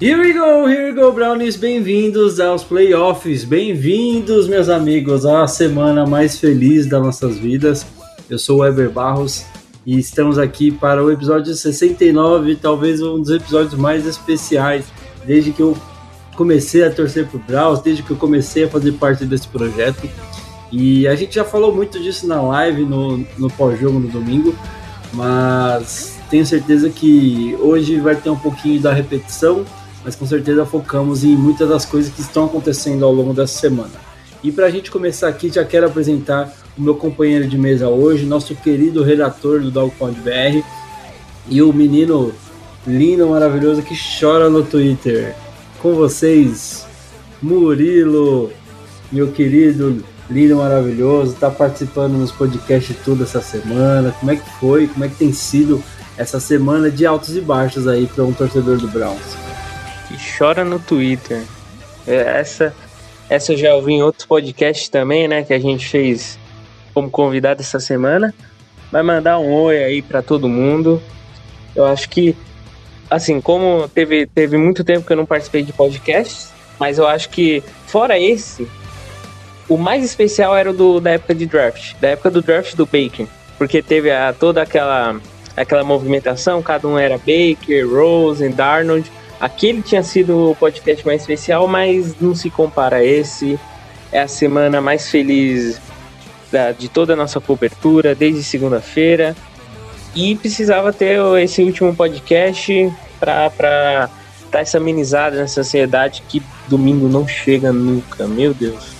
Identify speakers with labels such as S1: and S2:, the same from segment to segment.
S1: Here we go, here we go, Brownies. Bem-vindos aos playoffs. Bem-vindos, meus amigos, à semana mais feliz das nossas vidas. Eu sou o Weber Barros e estamos aqui para o episódio 69, talvez um dos episódios mais especiais desde que eu comecei a torcer pro Browns, desde que eu comecei a fazer parte desse projeto. E a gente já falou muito disso na live, no, no pós-jogo no domingo, mas tenho certeza que hoje vai ter um pouquinho da repetição, mas com certeza focamos em muitas das coisas que estão acontecendo ao longo dessa semana. E para a gente começar aqui, já quero apresentar o meu companheiro de mesa hoje, nosso querido redator do Dogpound BR e o menino lindo, maravilhoso que chora no Twitter. Com vocês, Murilo, meu querido, lindo, maravilhoso, tá participando nos podcasts tudo essa semana. Como é que foi? Como é que tem sido essa semana de altos e baixos aí para um torcedor do Browns?
S2: que chora no Twitter. É, Essa, essa eu já ouvi em outros podcasts também, né? Que a gente fez como convidado essa semana. Vai mandar um oi aí pra todo mundo. Eu acho que, assim, como teve, teve muito tempo que eu não participei de podcasts, mas eu acho que, fora esse, o mais especial era o do, da época de draft, da época do draft do Baker. Porque teve a, toda aquela, aquela movimentação, cada um era Baker, Rosen, Darnold. Aquele tinha sido o podcast mais especial, mas não se compara a esse. É a semana mais feliz da- de toda a nossa cobertura, desde segunda-feira. E precisava ter esse último podcast para dar essa amenizada nessa ansiedade que domingo não chega nunca, meu Deus.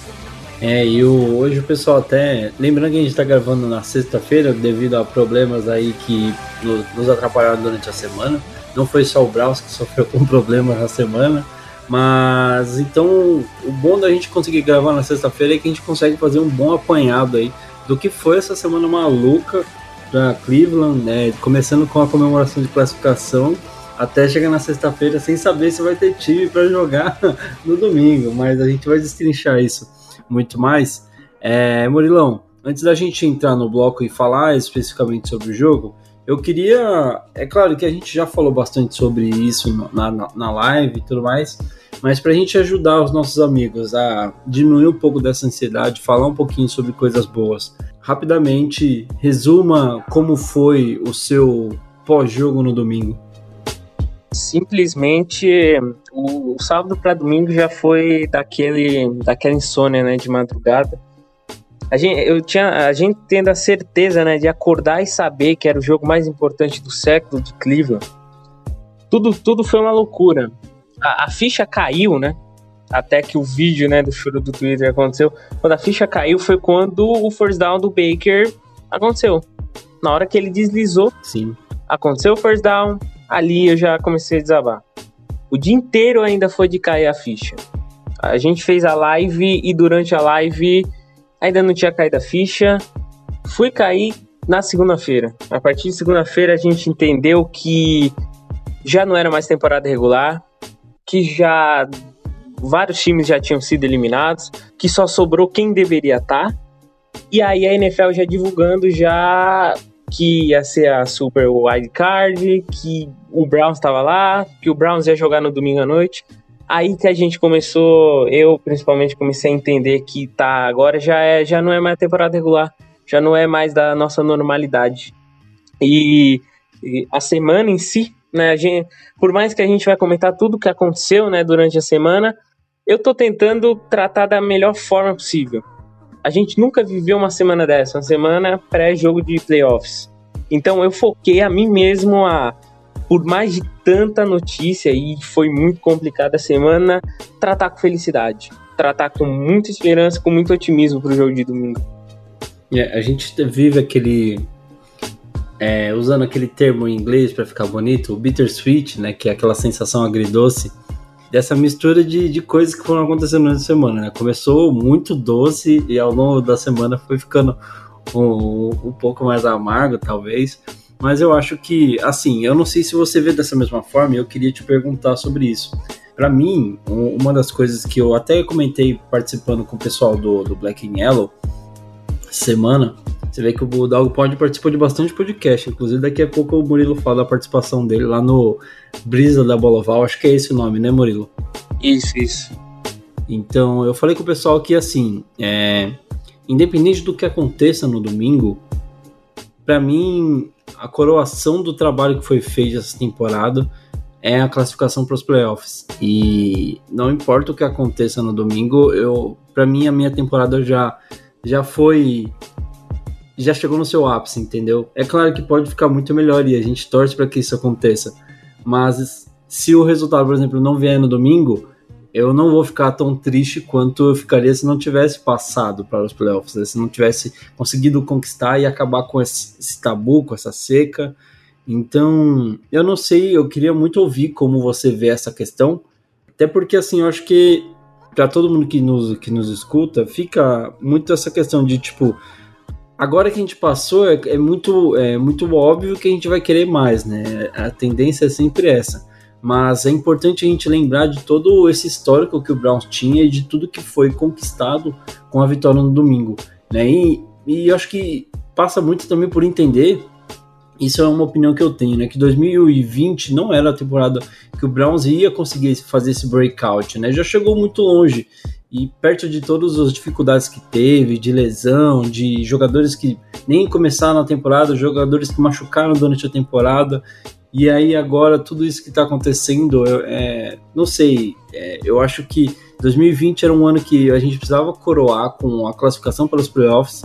S1: É, e o- hoje o pessoal até. Lembrando que a gente tá gravando na sexta-feira, devido a problemas aí que no- nos atrapalharam durante a semana. Não foi só o Braus que sofreu com problemas na semana. Mas então o bom da gente conseguir gravar na sexta-feira é que a gente consegue fazer um bom apanhado aí do que foi essa semana maluca da Cleveland, né? Começando com a comemoração de classificação até chegar na sexta-feira sem saber se vai ter time para jogar no domingo, mas a gente vai destrinchar isso muito mais. É, Murilão, antes da gente entrar no bloco e falar especificamente sobre o jogo, eu queria. É claro que a gente já falou bastante sobre isso na, na, na live e tudo mais, mas para a gente ajudar os nossos amigos a diminuir um pouco dessa ansiedade, falar um pouquinho sobre coisas boas, rapidamente resuma como foi o seu pós-jogo no domingo.
S2: Simplesmente o, o sábado para domingo já foi daquele daquela insônia, né, de madrugada. A gente, eu tinha, a gente tendo a certeza, né, de acordar e saber que era o jogo mais importante do século de Cleveland. Tudo, tudo foi uma loucura. A, a ficha caiu, né? Até que o vídeo, né, do choro do Twitter aconteceu. Quando a ficha caiu foi quando o first down do Baker aconteceu. Na hora que ele deslizou,
S1: Sim.
S2: aconteceu o first down, ali eu já comecei a desabar. O dia inteiro ainda foi de cair a ficha. A gente fez a live e durante a live ainda não tinha caído a ficha. Fui cair na segunda-feira. A partir de segunda-feira a gente entendeu que já não era mais temporada regular, que já vários times já tinham sido eliminados, que só sobrou quem deveria estar. E aí a NFL já divulgando já que ia ser a Super Wild Card, que o Browns estava lá, que o Browns ia jogar no domingo à noite. Aí que a gente começou, eu principalmente comecei a entender que tá, agora já, é, já não é mais temporada regular, já não é mais da nossa normalidade. E, e a semana em si, né, gente, por mais que a gente vai comentar tudo o que aconteceu, né, durante a semana, eu tô tentando tratar da melhor forma possível. A gente nunca viveu uma semana dessa, uma semana pré-jogo de playoffs. Então eu foquei a mim mesmo a por mais de tanta notícia e foi muito complicada a semana, tratar com felicidade, tratar com muita esperança, com muito otimismo para o jogo de domingo.
S1: É, a gente vive aquele. É, usando aquele termo em inglês para ficar bonito, o bittersweet, né? Que é aquela sensação agridoce, dessa mistura de, de coisas que foram acontecendo na semana, né? Começou muito doce e ao longo da semana foi ficando um, um pouco mais amargo, talvez. Mas eu acho que, assim, eu não sei se você vê dessa mesma forma, e eu queria te perguntar sobre isso. Para mim, uma das coisas que eu até comentei participando com o pessoal do, do Black and Yellow semana, você vê que o Dog Pod participou de bastante podcast. Inclusive, daqui a pouco o Murilo fala da participação dele lá no Brisa da Bola Oval. Acho que é esse o nome, né, Murilo?
S2: Isso, isso.
S1: Então, eu falei com o pessoal que, assim, é, independente do que aconteça no domingo, para mim, a coroação do trabalho que foi feito essa temporada é a classificação para os playoffs. E não importa o que aconteça no domingo, eu, para mim a minha temporada já já foi já chegou no seu ápice, entendeu? É claro que pode ficar muito melhor e a gente torce para que isso aconteça. Mas se o resultado, por exemplo, não vier no domingo, eu não vou ficar tão triste quanto eu ficaria se não tivesse passado para os playoffs, né? se não tivesse conseguido conquistar e acabar com esse, esse, tabu, com essa seca. Então, eu não sei, eu queria muito ouvir como você vê essa questão, até porque assim, eu acho que para todo mundo que nos, que nos escuta, fica muito essa questão de tipo, agora que a gente passou, é, é muito, é muito óbvio que a gente vai querer mais, né? A tendência é sempre essa mas é importante a gente lembrar de todo esse histórico que o Browns tinha e de tudo que foi conquistado com a vitória no domingo, né? E, e acho que passa muito também por entender, isso é uma opinião que eu tenho, né? Que 2020 não era a temporada que o Browns ia conseguir fazer esse breakout, né? Já chegou muito longe e perto de todas as dificuldades que teve, de lesão, de jogadores que nem começaram a temporada, jogadores que machucaram durante a temporada. E aí agora tudo isso que está acontecendo, eu, é, não sei, é, eu acho que 2020 era um ano que a gente precisava coroar com a classificação para os playoffs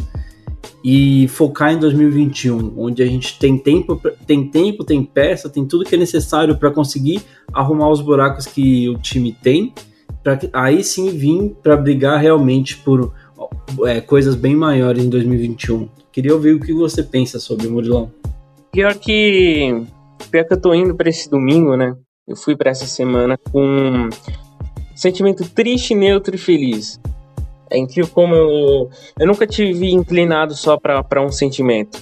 S1: e focar em 2021, onde a gente tem tempo, tem tempo, tem peça, tem tudo que é necessário para conseguir arrumar os buracos que o time tem, para aí sim vir para brigar realmente por é, coisas bem maiores em 2021. Queria ouvir o que você pensa sobre o Murilão.
S2: Pior que Pior que eu tô indo para esse domingo, né? Eu fui para essa semana com um sentimento triste, neutro e feliz. É incrível como eu, eu nunca tive inclinado só para um sentimento.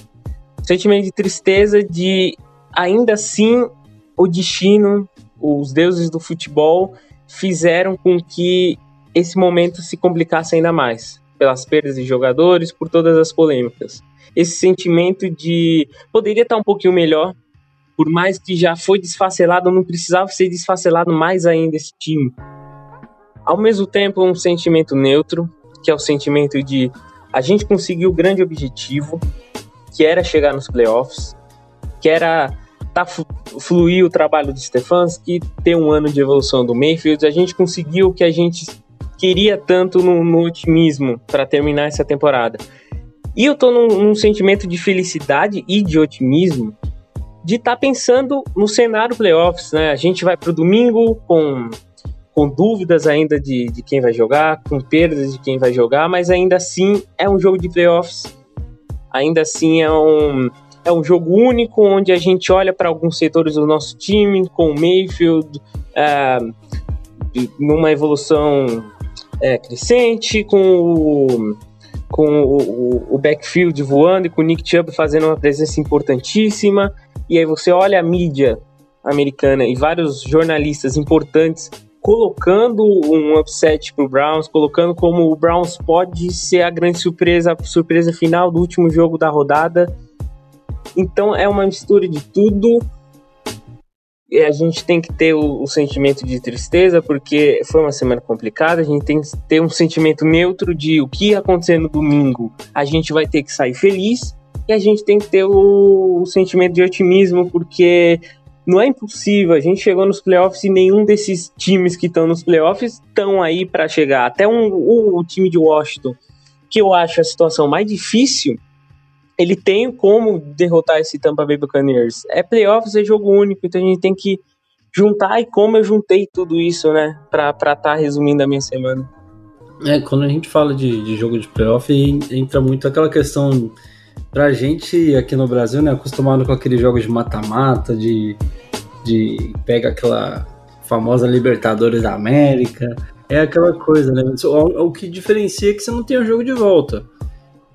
S2: Sentimento de tristeza de ainda assim o destino, os deuses do futebol fizeram com que esse momento se complicasse ainda mais, pelas perdas de jogadores, por todas as polêmicas. Esse sentimento de poderia estar um pouquinho melhor, por mais que já foi desfacelado, não precisava ser desfacelado mais ainda esse time. Ao mesmo tempo, um sentimento neutro, que é o sentimento de a gente conseguiu o grande objetivo, que era chegar nos playoffs, que era tá, fluir o trabalho do Stefanski, ter um ano de evolução do Mayfield. A gente conseguiu o que a gente queria tanto no, no otimismo para terminar essa temporada. E eu tô num, num sentimento de felicidade e de otimismo de estar tá pensando no cenário playoffs, né? A gente vai para o domingo com, com dúvidas ainda de, de quem vai jogar, com perdas de quem vai jogar, mas ainda assim é um jogo de playoffs. Ainda assim é um, é um jogo único onde a gente olha para alguns setores do nosso time, com o Mayfield é, numa evolução é, crescente, com o, com o, o, backfield voando e com o Nick Chubb fazendo uma presença importantíssima. E aí você olha a mídia americana e vários jornalistas importantes colocando um upset pro Browns, colocando como o Browns pode ser a grande surpresa, a surpresa final do último jogo da rodada. Então é uma mistura de tudo. E a gente tem que ter o, o, sentimento de tristeza, porque foi uma semana complicada. A gente tem que ter um sentimento neutro de o que acontecer no domingo. A gente vai ter que sair feliz. E a gente tem que ter o, o sentimento de otimismo, porque não é impossível. A gente chegou nos playoffs e nenhum desses times que estão nos playoffs estão aí para chegar. Até um, o, o, time de Washington, que eu acho a situação mais difícil, ele tem como derrotar esse Tampa Bay Buccaneers. É playoffs, é jogo único, então a gente tem que juntar e como eu juntei tudo isso, né, para estar tá resumindo a minha semana.
S1: É, quando a gente fala de, de jogo de playoff, entra muito aquela questão pra gente aqui no Brasil, né, acostumado com aqueles jogos de mata-mata, de, de pega aquela famosa Libertadores da América, é aquela coisa, né? O, o que diferencia é que você não tem o jogo de volta.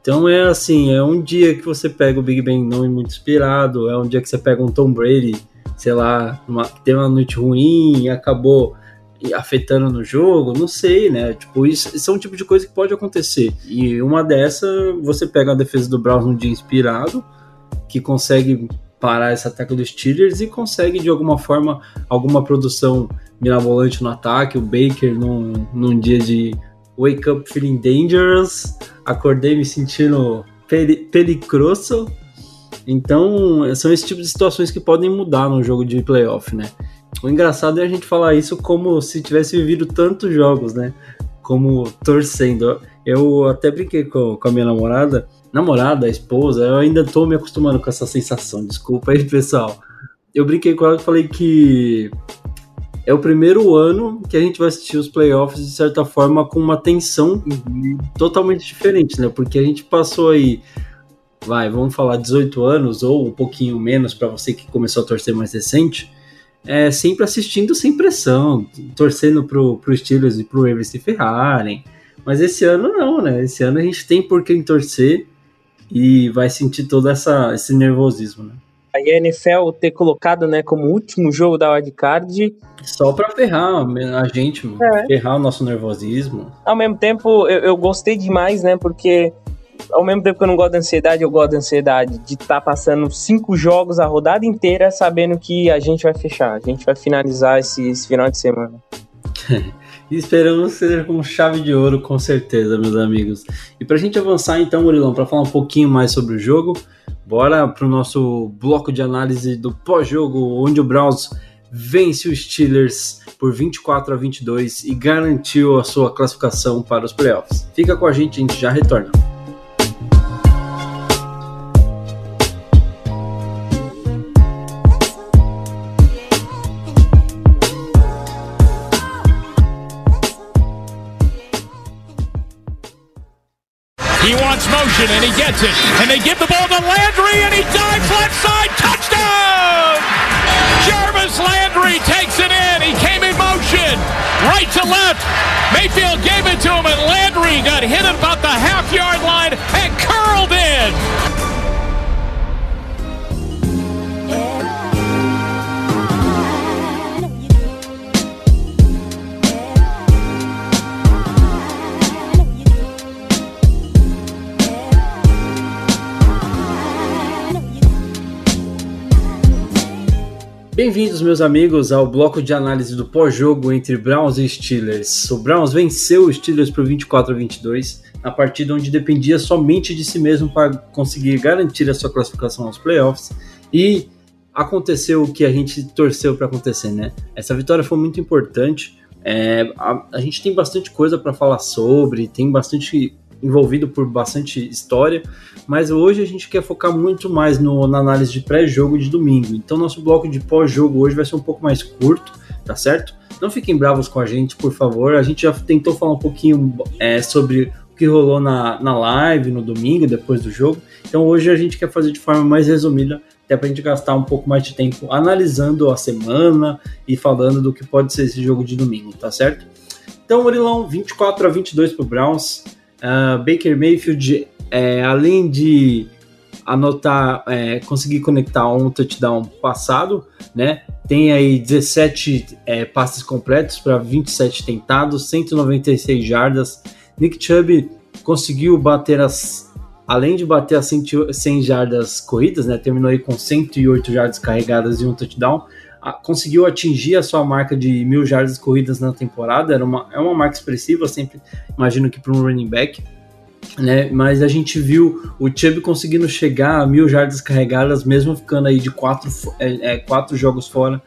S1: Então é assim, é um dia que você pega o Big Bang não muito inspirado, é um dia que você pega um Tom Brady, sei lá, uma, tem uma noite ruim acabou afetando no jogo, não sei, né? Tipo, isso, isso é um tipo de coisa que pode acontecer. E uma dessa, você pega a defesa do Browns num dia inspirado, que consegue parar esse ataque dos Steelers e consegue de alguma forma alguma produção mirabolante no ataque, o Baker num, num dia de wake up feeling dangerous, acordei me sentindo pelicrosso. Então, são esse tipo de situações que podem mudar no jogo de playoff, né? O engraçado é a gente falar isso como se tivesse vivido tantos jogos, né? Como torcendo. Eu até brinquei com, com a minha namorada, namorada, esposa, eu ainda tô me acostumando com essa sensação, desculpa aí, pessoal. Eu brinquei com ela e falei que é o primeiro ano que a gente vai assistir os playoffs de certa forma com uma tensão totalmente diferente, né? Porque a gente passou aí, vai, vamos falar 18 anos ou um pouquinho menos para você que começou a torcer mais recente, é sempre assistindo sem pressão, torcendo pro, pro Steelers e pro Ravens se ferrarem. Mas esse ano não, né? Esse ano a gente tem por quem torcer e vai sentir todo essa, esse nervosismo, né?
S2: a NFL ter colocado, né, como último jogo da wildcard.
S1: Só pra ferrar a gente, é. ferrar o nosso nervosismo.
S2: Ao mesmo tempo, eu, eu, gostei demais, né, porque ao mesmo tempo que eu não gosto da ansiedade, eu gosto da ansiedade de estar tá passando cinco jogos a rodada inteira sabendo que a gente vai fechar, a gente vai finalizar esse, esse final de semana.
S1: Esperamos ser com chave de ouro, com certeza, meus amigos. E para a gente avançar então, Murilão, para falar um pouquinho mais sobre o jogo, bora para o nosso bloco de análise do pós-jogo, onde o Browns vence os Steelers por 24 a 22 e garantiu a sua classificação para os playoffs. Fica com a gente, a gente já retorna.
S3: And he gets it. And they give the ball to Landry, and he dives left side. Touchdown! Jarvis Landry takes it in. He came in motion, right to left. Mayfield gave it to him, and Landry got hit about the half yard line and
S1: Bem-vindos, meus amigos, ao bloco de análise do pós-jogo entre Browns e Steelers. O Browns venceu os Steelers por 24 a 22, na partida onde dependia somente de si mesmo para conseguir garantir a sua classificação aos playoffs. E aconteceu o que a gente torceu para acontecer, né? Essa vitória foi muito importante. É, a, a gente tem bastante coisa para falar sobre, tem bastante envolvido por bastante história, mas hoje a gente quer focar muito mais no, na análise de pré-jogo de domingo. Então, nosso bloco de pós-jogo hoje vai ser um pouco mais curto, tá certo? Não fiquem bravos com a gente, por favor. A gente já tentou falar um pouquinho é, sobre o que rolou na, na live no domingo, depois do jogo. Então, hoje a gente quer fazer de forma mais resumida, até para a gente gastar um pouco mais de tempo analisando a semana e falando do que pode ser esse jogo de domingo, tá certo? Então, Murilão, 24 a 22 para o Browns. Uh, Baker Mayfield, é, além de anotar, é, conseguir conectar um touchdown passado, né? Tem aí 17 é, passes completos para 27 tentados, 196 jardas. Nick Chubb conseguiu bater as, além de bater as 100 jardas corridas, né, terminou aí com 108 jardas carregadas e um touchdown, conseguiu atingir a sua marca de mil jardas corridas na temporada, era uma, é uma marca expressiva, sempre imagino que para um running back, né, mas a gente viu o Chubb conseguindo chegar a mil jardas carregadas, mesmo ficando aí de quatro, é, é, quatro jogos fora,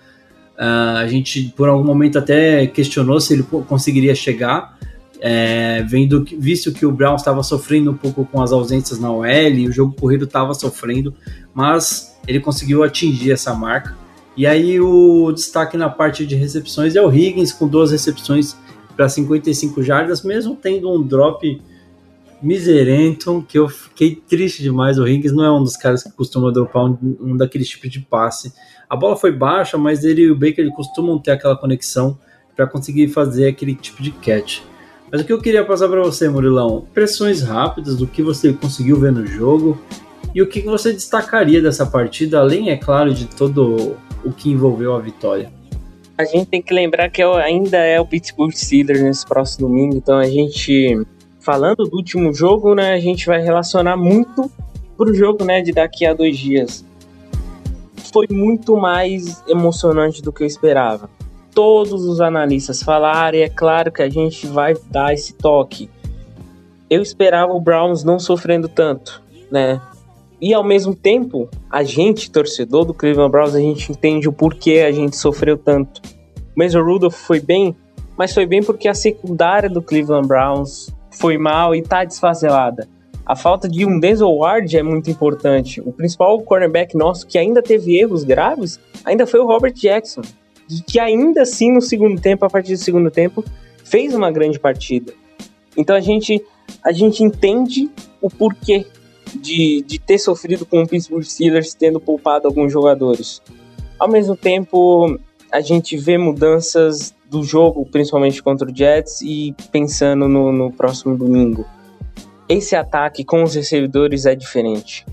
S1: uh, a gente por algum momento até questionou se ele conseguiria chegar, é, vendo, visto que o Brown estava sofrendo um pouco com as ausências na OL o jogo corrido estava sofrendo, mas ele conseguiu atingir essa marca. E aí o destaque na parte de recepções é o Higgins com duas recepções para 55 jardas, mesmo tendo um drop miserento, que eu fiquei triste demais. O Higgins não é um dos caras que costuma dropar um, um tipos de passe. A bola foi baixa, mas ele e o Baker costumam ter aquela conexão para conseguir fazer aquele tipo de catch. Mas o que eu queria passar para você, Murilão, pressões rápidas do que você conseguiu ver no jogo e o que você destacaria dessa partida, além, é claro, de todo o que envolveu a vitória.
S2: A gente tem que lembrar que ainda é o Pittsburgh Steelers nesse próximo domingo, então a gente, falando do último jogo, né, a gente vai relacionar muito pro jogo, né, de daqui a dois dias. Foi muito mais emocionante do que eu esperava todos os analistas falaram, e é claro que a gente vai dar esse toque. Eu esperava o Browns não sofrendo tanto, né? E ao mesmo tempo, a gente, torcedor do Cleveland Browns, a gente entende o porquê a gente sofreu tanto. O Mason Rudolph foi bem, mas foi bem porque a secundária do Cleveland Browns foi mal e tá desfacelada. A falta de um Denzel Ward é muito importante. O principal cornerback nosso que ainda teve erros graves ainda foi o Robert Jackson que ainda assim no segundo tempo, a partir do segundo tempo, fez uma grande partida. Então a gente, a gente entende o porquê de, de ter sofrido com o Pittsburgh Steelers tendo poupado alguns jogadores. Ao mesmo tempo, a gente vê mudanças do jogo, principalmente contra o Jets, e pensando no, no próximo domingo. Esse ataque com os recebedores é diferente.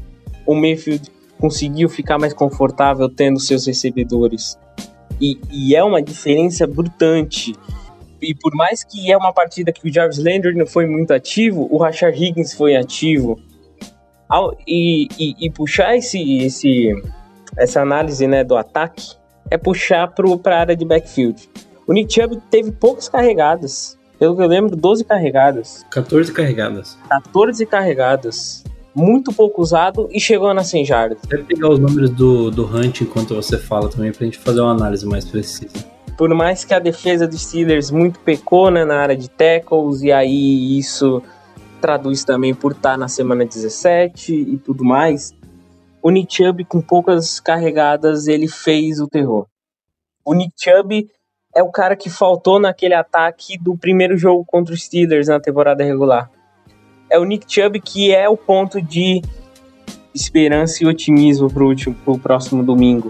S2: O Mayfield conseguiu ficar mais confortável tendo seus recebedores. E, e é uma diferença brutante. E por mais que é uma partida que o Jarvis Landry não foi muito ativo, o Rashard Higgins foi ativo. E, e, e, puxar esse, esse, essa análise né, do ataque é puxar para a área de backfield. O Nick Chubb teve poucas carregadas. Pelo que eu lembro, 12 carregadas.
S1: 14 carregadas.
S2: 14 carregadas muito pouco usado e chegou nas 100 jardas.
S1: Deve pegar os números do, do Hunt enquanto você fala também pra gente fazer uma análise mais precisa.
S2: Por mais que a defesa dos Steelers muito pecou né, na área de tackles, e aí isso traduz também por estar na semana 17 e tudo mais, o Nick Chubb com poucas carregadas ele fez o terror. O Nick Chubb é o cara que faltou naquele ataque do primeiro jogo contra os Steelers na temporada regular é o Nick Chubb que é o ponto de esperança e otimismo para o próximo domingo.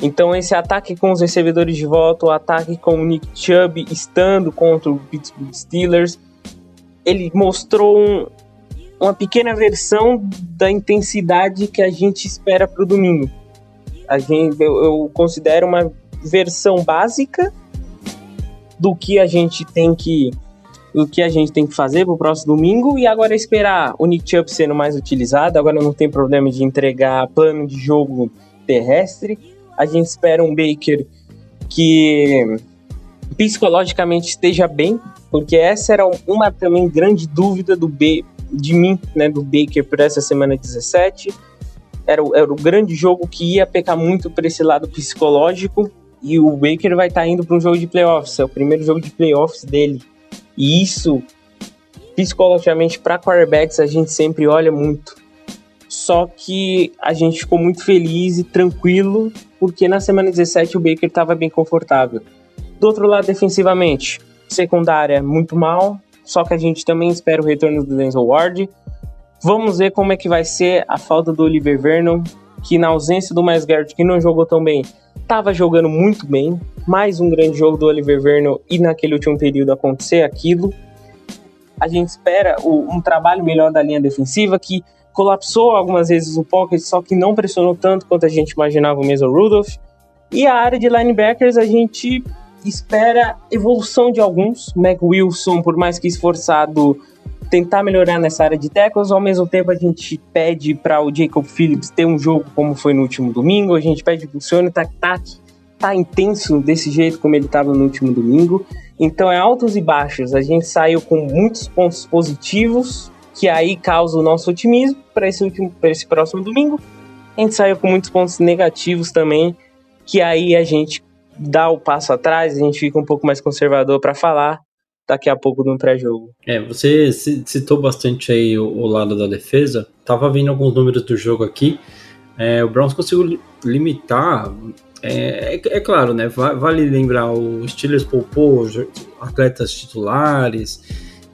S2: Então esse ataque com os recebedores de volta, o ataque com o Nick Chubb estando contra o Pittsburgh Steelers, ele mostrou um, uma pequena versão da intensidade que a gente espera para o domingo. A gente, eu, eu considero uma versão básica do que a gente tem que o que a gente tem que fazer para o próximo domingo e agora esperar o Nick Chubb sendo mais utilizado. Agora não tem problema de entregar plano de jogo terrestre. A gente espera um Baker que psicologicamente esteja bem, porque essa era uma também grande dúvida do B, de mim, né, do Baker por essa semana 17. Era, era o grande jogo que ia pecar muito por esse lado psicológico e o Baker vai estar tá indo para um jogo de playoffs, é o primeiro jogo de playoffs dele. E isso, psicologicamente, para quarterbacks, a gente sempre olha muito. Só que a gente ficou muito feliz e tranquilo, porque na semana 17 o Baker estava bem confortável. Do outro lado, defensivamente, secundária muito mal, só que a gente também espera o retorno do Denzel Ward. Vamos ver como é que vai ser a falta do Oliver Vernon, que na ausência do Miles Garrett, que não jogou tão bem, estava jogando muito bem. Mais um grande jogo do Oliver Verno e naquele último período acontecer aquilo. A gente espera o, um trabalho melhor da linha defensiva que colapsou algumas vezes o pocket, só que não pressionou tanto quanto a gente imaginava o mesmo Rudolph. E a área de linebackers a gente espera evolução de alguns. Mac Wilson, por mais que esforçado, tentar melhorar nessa área de tackles, ao mesmo tempo a gente pede para o Jacob Phillips ter um jogo como foi no último domingo, a gente pede para o Sonny tá, tá, tá intenso desse jeito como ele estava no último domingo. Então é altos e baixos. A gente saiu com muitos pontos positivos, que aí causa o nosso otimismo para esse último, para esse próximo domingo. A gente saiu com muitos pontos negativos também, que aí a gente dá o passo atrás, a gente fica um pouco mais conservador para falar daqui a pouco no pré-jogo.
S1: É, você citou bastante aí o, o, lado da defesa. Tava vendo alguns números do jogo aqui. É, o Browns conseguiu limitar. É, é, é claro, né? Vale lembrar, o Steelers poupou atletas titulares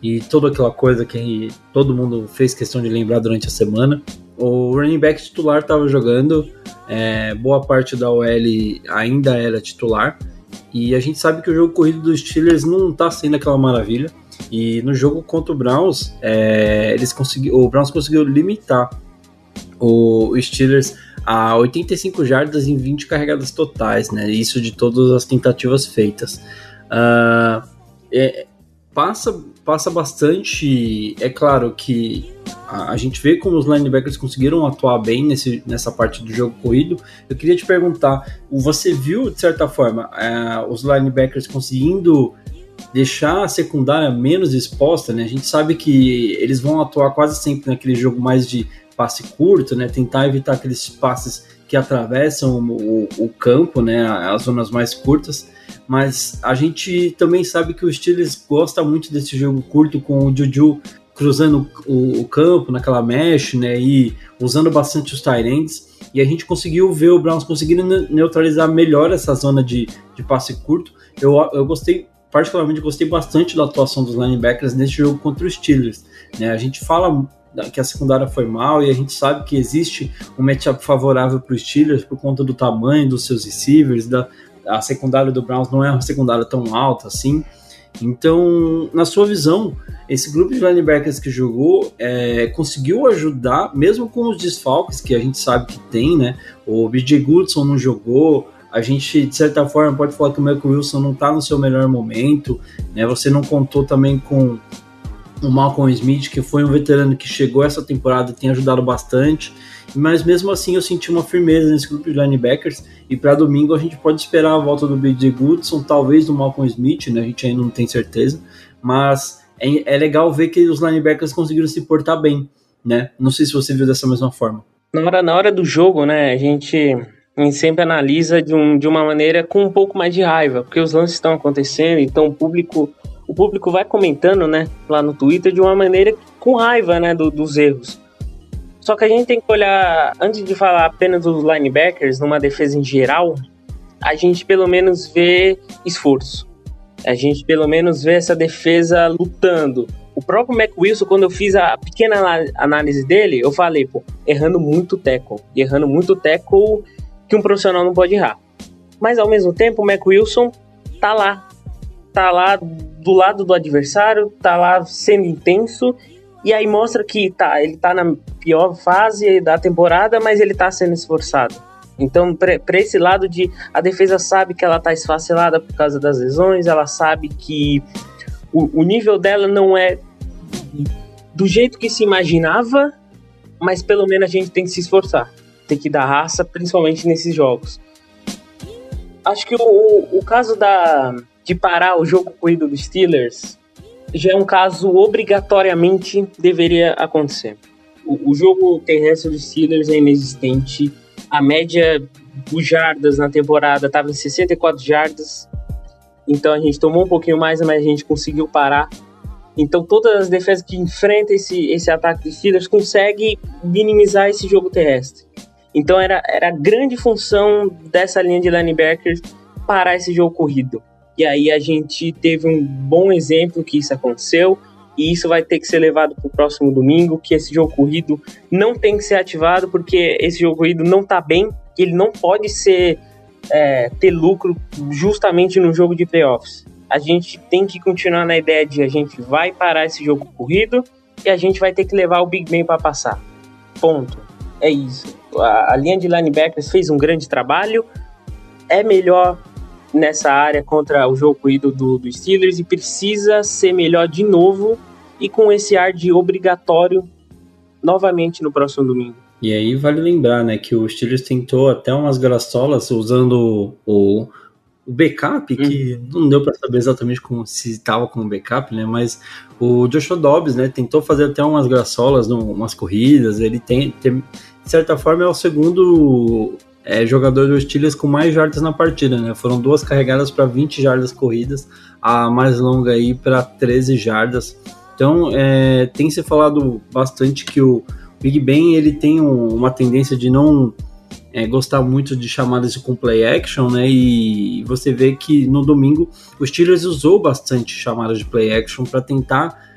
S1: e toda aquela coisa que todo mundo fez questão de lembrar durante a semana. O running back titular estava jogando, é, boa parte da OL ainda era titular. E a gente sabe que o jogo corrido dos Steelers não está sendo aquela maravilha. E no jogo contra o Browns, é, eles conseguiram, o Browns conseguiu limitar o Steelers a 85 jardas em 20 carregadas totais, né? Isso de todas as tentativas feitas. Uh, é, passa, passa bastante. É claro que a, a, gente vê como os linebackers conseguiram atuar bem nesse, nessa parte do jogo corrido. Eu queria te perguntar: você viu, de certa forma, é, os linebackers conseguindo deixar a secundária menos exposta, né? A gente sabe que eles vão atuar quase sempre naquele jogo mais de passe curto, né? Tentar evitar aqueles passes que atravessam o, o campo, né? As zonas mais curtas mas a gente também sabe que o Steelers gosta muito desse jogo curto com o Juju cruzando o, o campo naquela mesh, né, e usando bastante os tight ends, e a gente conseguiu ver o Browns conseguindo neutralizar melhor essa zona de, de passe curto. Eu, eu gostei, particularmente gostei bastante da atuação dos linebackers nesse jogo contra os Steelers. Né? A gente fala que a secundária foi mal e a gente sabe que existe um matchup favorável para os Steelers por conta do tamanho dos seus receivers, da, a secundária do Browns não é uma secundária tão alta assim. Então, na sua visão, esse grupo de linebackers que jogou é, conseguiu ajudar, mesmo com os desfalques que a gente sabe que tem, né? O BJ Goodson não jogou, a gente, de certa forma, pode falar que o Michael Wilson não está no seu melhor momento, né? Você não contou também com o Malcolm Smith, que foi um veterano que chegou essa temporada e tem ajudado bastante. Mas mesmo assim eu senti uma firmeza nesse grupo de linebackers. E para domingo a gente pode esperar a volta do BJ Goodson, talvez do Malcolm Smith, né? A gente ainda não tem certeza. Mas é, é legal ver que os linebackers conseguiram se portar bem, né? Não sei se você viu dessa mesma forma.
S2: Na hora, na hora do jogo, né, a gente, a gente sempre analisa de, um, de uma maneira com um pouco mais de raiva, porque os lances estão acontecendo, então o público o público vai comentando, né, lá no Twitter de uma maneira com raiva, né, do, dos erros. Só que a gente tem que olhar, antes de falar apenas dos linebackers, numa defesa em geral, a gente pelo menos vê esforço. A gente pelo menos vê essa defesa lutando. O próprio Mac Wilson, quando eu fiz a pequena análise dele, eu falei, pô, errando muito tackle. E errando muito tackle que um profissional não pode errar. Mas ao mesmo tempo, o Mac Wilson tá lá. Tá lá do lado do adversário, tá lá sendo intenso e aí mostra que tá, ele tá na pior fase da temporada, mas ele tá sendo esforçado. Então, para esse lado de a defesa sabe que ela tá esfacelada por causa das lesões, ela sabe que o, o nível dela não é do jeito que se imaginava, mas pelo menos a gente tem que se esforçar, tem que dar raça, principalmente nesses jogos. Acho que o, o caso da, de parar o jogo corrido dos Steelers já é um caso obrigatoriamente deveria acontecer. O, o jogo terrestre dos Steelers é inexistente. A média dos jardas na temporada estava em 64 jardas. Então a gente tomou um pouquinho mais, mas a gente conseguiu parar. Então todas as defesas que enfrentam esse, esse ataque dos Steelers conseguem minimizar esse jogo terrestre. Então era, era a grande função dessa linha de linebackers parar esse jogo corrido. E aí a gente teve um bom exemplo que isso aconteceu, e isso vai ter que ser levado para o próximo domingo, que esse jogo corrido não tem que ser ativado, porque esse jogo corrido não está bem, ele não pode ser é, ter lucro justamente no jogo de playoffs. A gente tem que continuar na ideia de a gente vai parar esse jogo corrido e a gente vai ter que levar o Big Ben para passar. Ponto. É isso. A, a linha de linebackers fez um grande trabalho. É melhor nessa área contra o jogo corrido do, do Steelers e precisa ser melhor de novo e com esse ar de obrigatório novamente no próximo domingo.
S1: E aí vale lembrar, né, que o Steelers tentou até umas graçolas usando o, o backup, que uhum. não deu para saber exatamente como se estava com o backup, né, mas o Joshua Dobbs, né, tentou fazer até umas graçolas, umas corridas, ele tem, tem de certa forma é o segundo é, jogador do Steelers com mais jardas na partida, né, foram duas carregadas para 20 jardas corridas, a mais longa aí para 13 jardas, então é, tem se falado bastante que o Big Ben ele tem um, uma tendência de não é, gostar muito de chamadas com play action, né? E você vê que no domingo o Steelers usou bastante chamadas de play action para tentar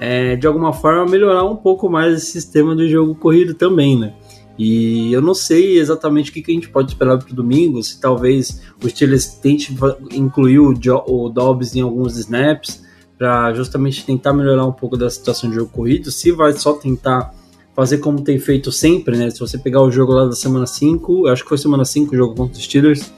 S1: é, de alguma forma melhorar um pouco mais esse sistema do jogo corrido também, né? E eu não sei exatamente o que, que a gente pode esperar para o domingo, se talvez o Steelers tente incluir o, jo o Dobbs em alguns snaps para justamente tentar melhorar um pouco da situação de jogo corrido, se vai só tentar fazer como tem feito sempre, né? Se você pegar o jogo lá da semana 5, acho que foi semana 5 o jogo contra os Steelers.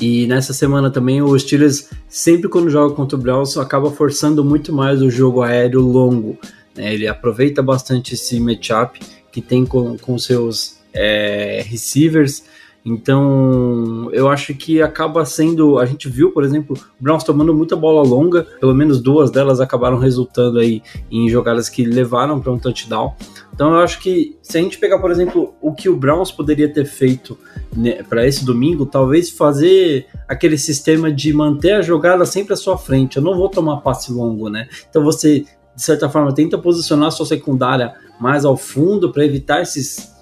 S1: E nessa semana também o Steelers, sempre quando joga contra o Browns, acaba forçando muito mais o jogo aéreo longo. Né? Ele aproveita bastante esse matchup que tem com, com seus é, receivers então, eu acho que acaba sendo. A gente viu, por exemplo, o Browns tomando muita bola longa, pelo menos duas delas acabaram resultando aí em jogadas que levaram para um touchdown. Então, eu acho que se a gente pegar, por exemplo, o que o Browns poderia ter feito né, para esse domingo, talvez fazer aquele sistema de manter a jogada sempre à sua frente. Eu não vou tomar passe longo, né? Então, você, de certa forma, tenta posicionar sua secundária mais ao fundo para evitar esses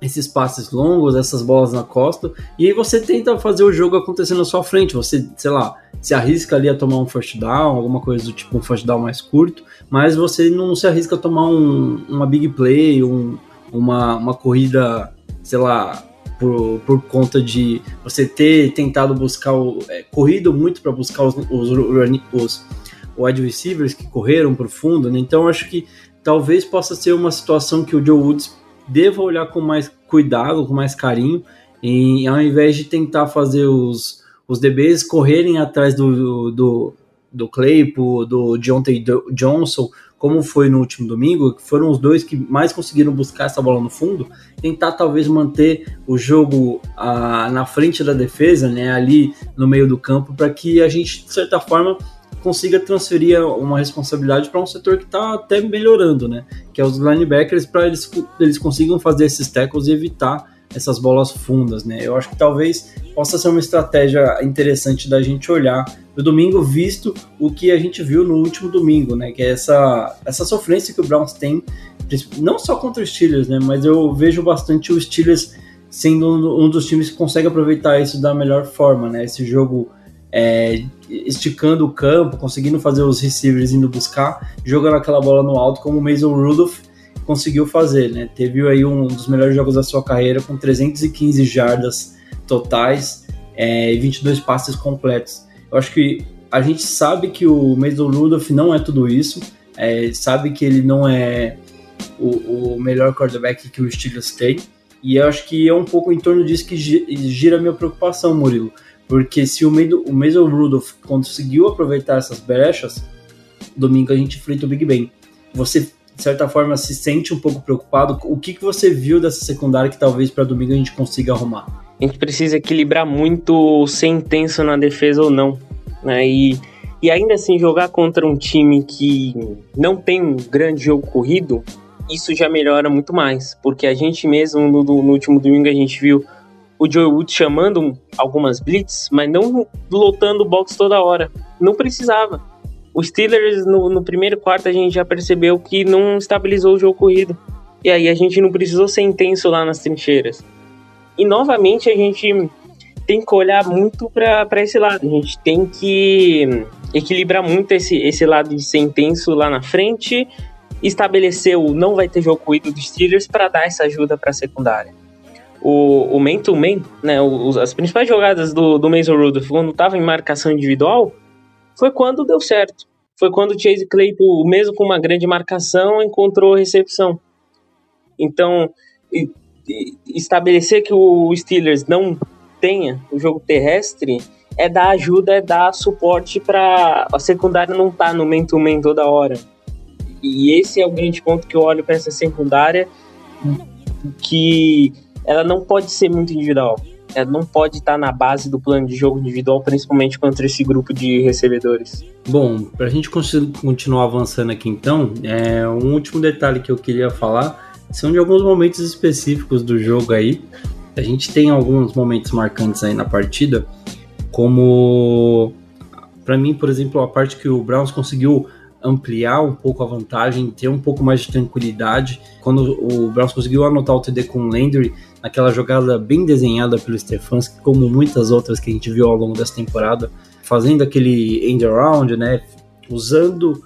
S1: esses passes longos, essas bolas na costa, e aí você tenta fazer o jogo acontecer na sua frente. Você, sei lá, se arrisca ali a tomar um first down, alguma coisa do tipo um first down mais curto, mas você não se arrisca a tomar um, uma big play, um, uma, uma corrida, sei lá, por, por conta de você ter tentado buscar, o, é, corrido muito para buscar os, os, os wide receivers que correram para o fundo, né? Então acho que talvez possa ser uma situação que o Joe Woods deva olhar com mais cuidado, com mais carinho, e ao invés de tentar fazer os, os DBs correrem atrás do, do, do Claypool, do Deontay Johnson, como foi no último domingo, que foram os dois que mais conseguiram buscar essa bola no fundo, tentar talvez manter o jogo ah, na frente da defesa, né, ali no meio do campo, para que a gente, de certa forma, consiga transferir uma responsabilidade para um setor que está até melhorando, né? Que é os linebackers, para eles, eles consigam fazer esses tackles e evitar essas bolas fundas, né? Eu acho que talvez possa ser uma estratégia interessante da gente olhar no domingo, visto o que a gente viu no último domingo, né? Que é essa, essa sofrência que o Browns tem, não só contra os Steelers, né? Mas eu vejo bastante os Steelers sendo um dos times que consegue aproveitar isso da melhor forma, né? Esse jogo é, esticando o campo, conseguindo fazer os receivers indo buscar, jogando aquela bola no alto, como o Mason Rudolph conseguiu fazer, né? Teve aí um dos melhores jogos da sua carreira, com 315 jardas totais é, e 22 passes completos. Eu acho que a gente sabe que o Mason Rudolph não é tudo isso, é, sabe que ele não é o, o melhor quarterback que o Steelers tem, e eu acho que é um pouco em torno disso que gira a minha preocupação, Murilo porque se o, Medo, o Rudolph conseguiu aproveitar essas brechas, domingo a gente enfrenta o Big Ben. Você, de certa forma, se sente um pouco preocupado? O que, que você viu dessa secundária que talvez para domingo a gente consiga arrumar?
S2: A gente precisa equilibrar muito ser intenso na defesa ou não. Né? E, e ainda assim, jogar contra um time que não tem um grande jogo corrido, isso já melhora muito mais. Porque a gente mesmo, no, no último domingo, a gente viu o Joe Wood chamando algumas blitz, mas não lotando o box toda hora. Não precisava. O Steelers, no, no, primeiro quarto, a gente já percebeu que não estabilizou o jogo corrido. E aí a gente não precisou ser intenso lá nas trincheiras. E novamente a gente tem que olhar muito para esse lado. A gente tem que equilibrar muito esse, esse lado de ser intenso lá na frente, estabelecer o não vai ter jogo corrido dos Steelers para dar essa ajuda para a secundária o, o man-to-man, né, os, as principais jogadas do, do Mason Rudolph quando estava em marcação individual, foi quando deu certo. Foi quando o Chase Claypool, mesmo com uma grande marcação, encontrou recepção. Então, e, e, estabelecer que o Steelers não tenha o jogo terrestre é dar ajuda, é dar suporte para a secundária não estar tá no man-to-man toda hora. E esse é o grande ponto que eu olho para essa secundária, que ela não pode ser muito individual. Ela não pode estar na base do plano de jogo individual, principalmente contra esse grupo de recebedores.
S1: Bom, para a gente continuar avançando aqui então, é, um último detalhe que eu queria falar são de alguns momentos específicos do jogo aí. A gente tem alguns momentos marcantes aí na partida, como para mim, por exemplo, a parte que o Browns conseguiu ampliar um pouco a vantagem, ter um pouco mais de tranquilidade. Quando o Browns conseguiu anotar o TD com o Landry, naquela jogada bem desenhada pelo Stefanski, como muitas outras que a gente viu ao longo dessa temporada, fazendo aquele end around, né? Usando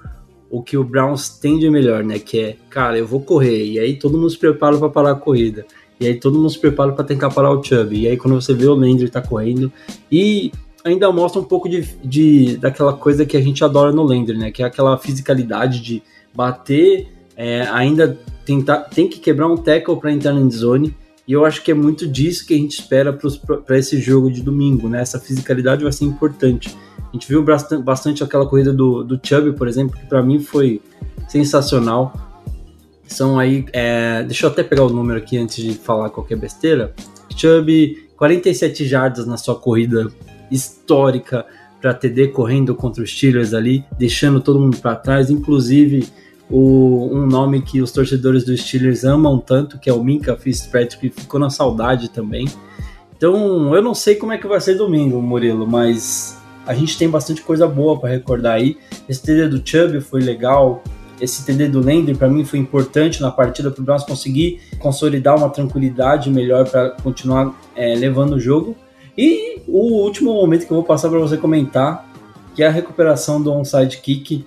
S1: o que o Browns tem de melhor, né? Que é, cara, eu vou correr, e aí todo mundo se prepara para parar a corrida. E aí todo mundo se prepara para tentar parar o Chubb. E aí quando você vê o Landry tá correndo. E ainda mostra um pouco de, de daquela coisa que a gente adora no Landry, né? Que é aquela fisicalidade de bater, é, ainda tentar, tem que quebrar um tackle para entrar na zone. E eu acho que é muito disso que a gente espera para esse jogo de domingo, né? Essa fisicalidade vai ser importante. A gente viu bastante, aquela corrida do, do Chubb, por exemplo, que para mim foi sensacional. São aí, é, deixa eu até pegar o número aqui antes de falar qualquer besteira. Chubb, 47 jardas na sua corrida histórica para TD correndo contra os Steelers ali, deixando todo mundo para trás, inclusive o, um nome que os torcedores dos Steelers amam tanto, que é o Minka Fitzpatrick, que ficou na saudade também. Então, eu não sei como é que vai ser domingo, Murilo, mas a gente tem bastante coisa boa para recordar aí. Esse TD do Chubb foi legal, esse TD do Landry para mim foi importante na partida para Browns conseguir consolidar uma tranquilidade melhor para continuar é, levando o jogo. E o último momento que eu vou passar para você comentar, que é a recuperação do onside kick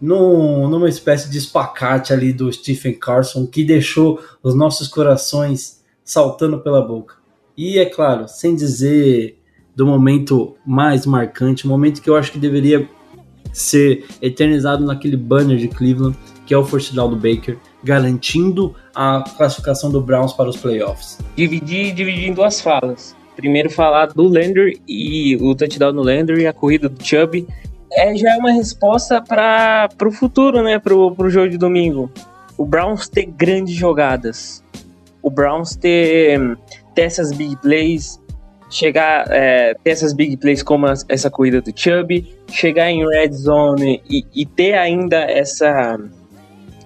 S1: no, numa espécie de espacate ali do Stephen Carson, que deixou os nossos corações saltando pela boca. E é claro, sem dizer do momento mais marcante, o momento que eu acho que deveria ser eternizado naquele banner de Cleveland, que é o down do Baker, garantindo a classificação do Browns para os playoffs.
S2: Dividir, dividir em duas falas primeiro falar do Lander e o touchdown no Lander e a corrida do Chubb. É, já é uma resposta para o futuro, né? Para o jogo de domingo. O Browns ter grandes jogadas. O Browns ter, ter essas big plays. Chegar, é, ter essas big plays como essa corrida do Chubb. Chegar em red zone e, e ter ainda essa,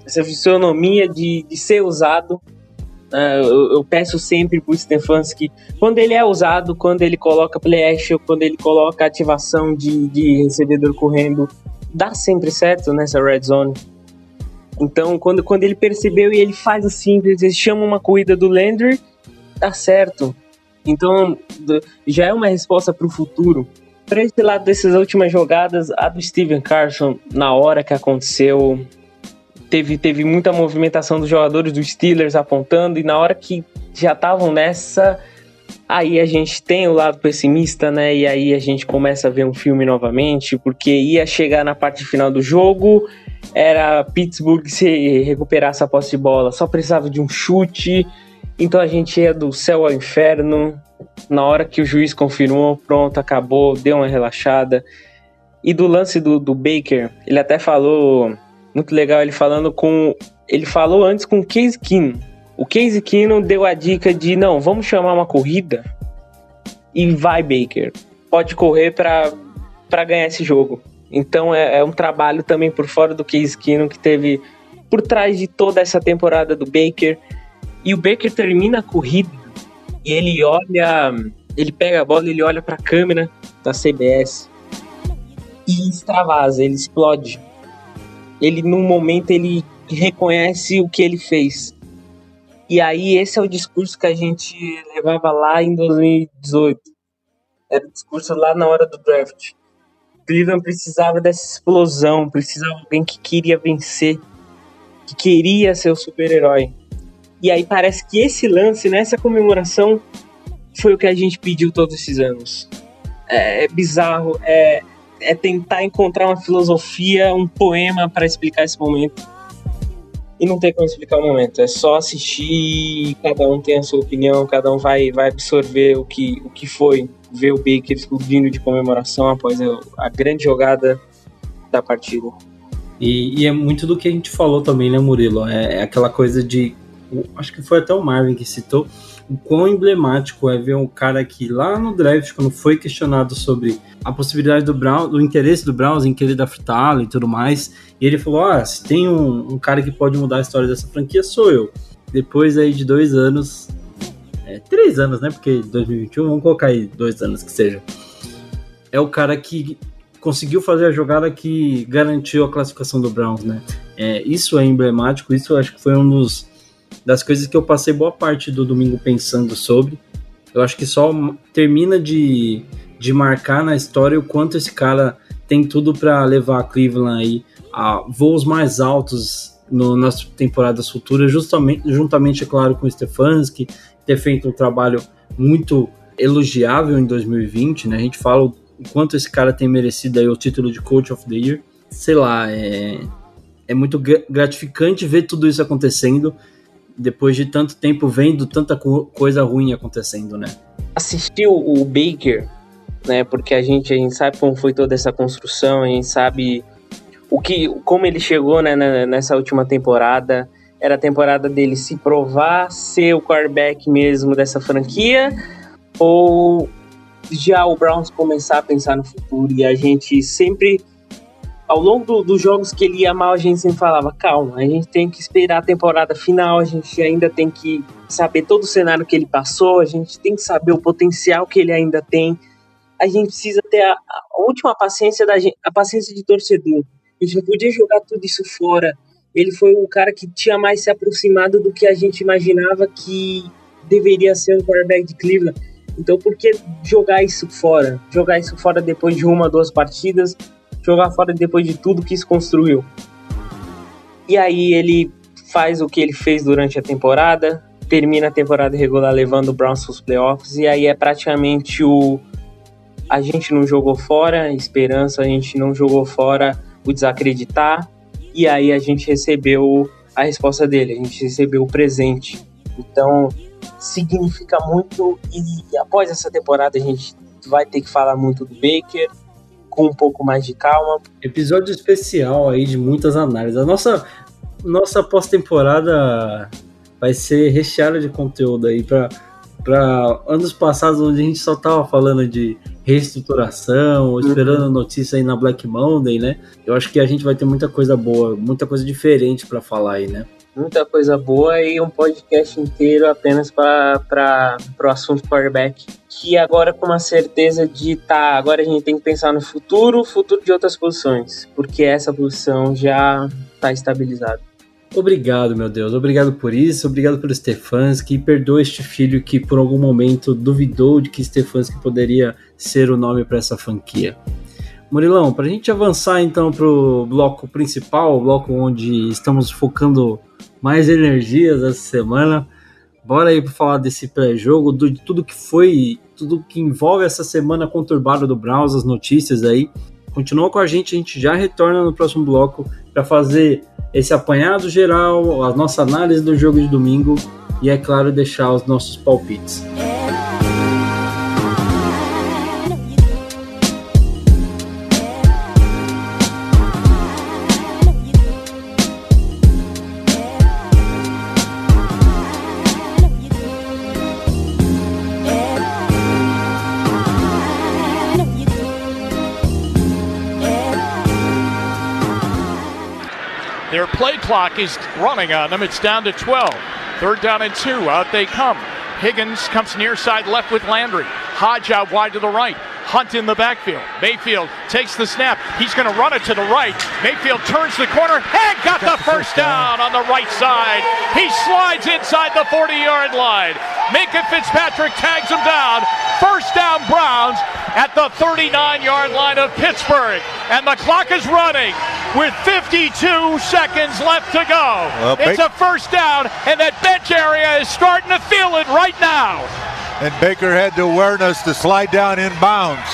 S2: essa fisionomia de, de ser usado Uh, eu, eu, peço sempre pro Stefanski, quando ele é usado, quando ele coloca play action, quando ele coloca ativação de, de recebedor correndo, dá sempre certo nessa red zone. Então, quando, quando ele percebeu e ele faz o simples, ele chama uma corrida do Landry, dá certo. Então, já é uma resposta para o futuro. Para esse lado dessas últimas jogadas, a do Steven Carson, na hora que aconteceu, teve, teve muita movimentação dos jogadores dos Steelers apontando, e na hora que já estavam nessa, aí a gente tem o lado pessimista, né? E aí a gente começa a ver um filme novamente, porque ia chegar na parte final do jogo, era Pittsburgh se recuperasse a posse de bola, só precisava de um chute, então a gente ia do céu ao inferno. Na hora que o juiz confirmou, pronto, acabou, deu uma relaxada. E do lance do, do Baker, ele até falou muito legal ele falando com. Ele falou antes com o Case Keenum. O Case Keenum deu a dica de: não, vamos chamar uma corrida e vai, Baker. Pode correr para ganhar esse jogo. Então é, é, um trabalho também por fora do Case Keenum que teve por trás de toda essa temporada do Baker. E o Baker termina a corrida e ele olha, ele pega a bola, ele olha para a câmera da CBS e extravasa, ele explode ele num momento ele reconhece o que ele fez. E aí esse é o discurso que a gente levava lá em 2018. Era o discurso lá na hora do draft. Cleveland precisava dessa explosão, precisava de alguém que queria vencer, que queria ser o super-herói. E aí parece que esse lance, nessa comemoração, foi o que a gente pediu todos esses anos. É, é bizarro, é, é tentar encontrar uma filosofia, um poema para explicar esse momento. E não tem como explicar o momento, é só assistir, cada um tem a sua opinião, cada um vai, vai absorver o que, o que foi ver o Baker explodindo de comemoração após a, a grande jogada da partida.
S1: E, e, é muito do que a gente falou também, né, Murilo? É, é, aquela coisa de. Acho que foi até o Marvin que citou o quão emblemático é ver um cara que lá no draft, quando foi questionado sobre a possibilidade do Brown, do interesse do Browns em querer draftá-lo e tudo mais, e ele falou: Ah, se tem um, um, cara que pode mudar a história dessa franquia, sou eu. Depois aí de dois anos, é, três anos, né? Porque 2021, vamos colocar aí dois anos que seja. É o cara que conseguiu fazer a jogada que garantiu a classificação do Browns, né? É, isso é emblemático, isso eu acho que foi um dos das coisas que eu passei boa parte do domingo pensando sobre. Eu acho que só termina de, de marcar na história o quanto esse cara tem tudo para levar a Cleveland aí a voos mais altos no, nas temporadas futuras, justamente, juntamente, é claro, com o Stefanski, ter feito um trabalho muito elogiável em 2020, né? A gente fala o quanto esse cara tem merecido aí o título de Coach of the Year. Sei lá, é, é muito gratificante ver tudo isso acontecendo depois de tanto tempo vendo tanta co coisa ruim acontecendo, né?
S2: Assistiu o Baker, né? Porque a gente, a gente sabe como foi toda essa construção, a gente sabe o que, como ele chegou né, nessa última temporada. Era a temporada dele se provar ser o quarterback mesmo dessa franquia, ou já o Browns começar a pensar no futuro e a gente sempre ao longo do, dos jogos que ele ia mal, a gente sempre falava: calma, a gente tem que esperar a temporada final, a gente ainda tem que saber todo o cenário que ele passou, a gente tem que saber o potencial que ele ainda tem. A gente precisa ter a, a última paciência da gente, a paciência de torcedor. A gente não podia jogar tudo isso fora. Ele foi o cara que tinha mais se aproximado do que a gente imaginava que deveria ser um quarterback de Cleveland. Então, por que jogar isso fora? Jogar isso fora depois de uma, duas partidas? Jogar fora depois de tudo que se construiu. E aí ele faz o que ele fez durante a temporada, termina a temporada regular levando o Browns para os playoffs, e aí é praticamente o. A gente não jogou fora, esperança, a gente não jogou fora o desacreditar, e aí a gente recebeu a resposta dele, a gente recebeu o presente. Então significa muito, e após essa temporada a gente vai ter que falar muito do Baker, com um pouco mais de calma.
S1: Episódio especial aí de muitas análises. A nossa, nossa pós-temporada vai ser recheada de conteúdo aí para para anos passados onde a gente só tava falando de reestruturação, uhum. esperando notícia aí na Black Monday, né? Eu acho que a gente vai ter muita coisa boa, muita coisa diferente para falar aí, né?
S2: Muita coisa boa e um podcast inteiro apenas para o assunto quarterback. Que agora com uma certeza de tá, agora a gente tem que pensar no futuro, futuro de outras posições, porque essa posição já está estabilizada.
S1: Obrigado, meu Deus. Obrigado por isso. Obrigado pelo Stefanski. Perdoa este filho que por algum momento duvidou de que Stefanski poderia ser o nome para essa franquia. Murilão, para a gente avançar então para o bloco principal, o bloco onde estamos focando mais energias essa semana. Bora aí para falar desse pré-jogo, de tudo que foi, tudo que envolve essa semana conturbada do Browns, as notícias aí. Continua com a gente, a gente já retorna no próximo bloco para fazer esse apanhado geral, a nossa análise do jogo de domingo e, é claro, deixar os nossos palpites.
S3: Clock is running on them. It's down to 12. Third down and two. Out they come. Higgins comes near side left with Landry. Hodge out wide to the right. Hunt in the backfield. Mayfield takes the snap. He's going to run it to the right. Mayfield turns the corner and got the first down on the right side. He slides inside the 40 yard line. Minka Fitzpatrick tags him down. First down, Browns at the 39 yard line of Pittsburgh. And the clock is running with 52 seconds left to go. Well, it's a first down, and that bench area is starting to feel it right now.
S4: And Baker had the awareness to slide down in bounds.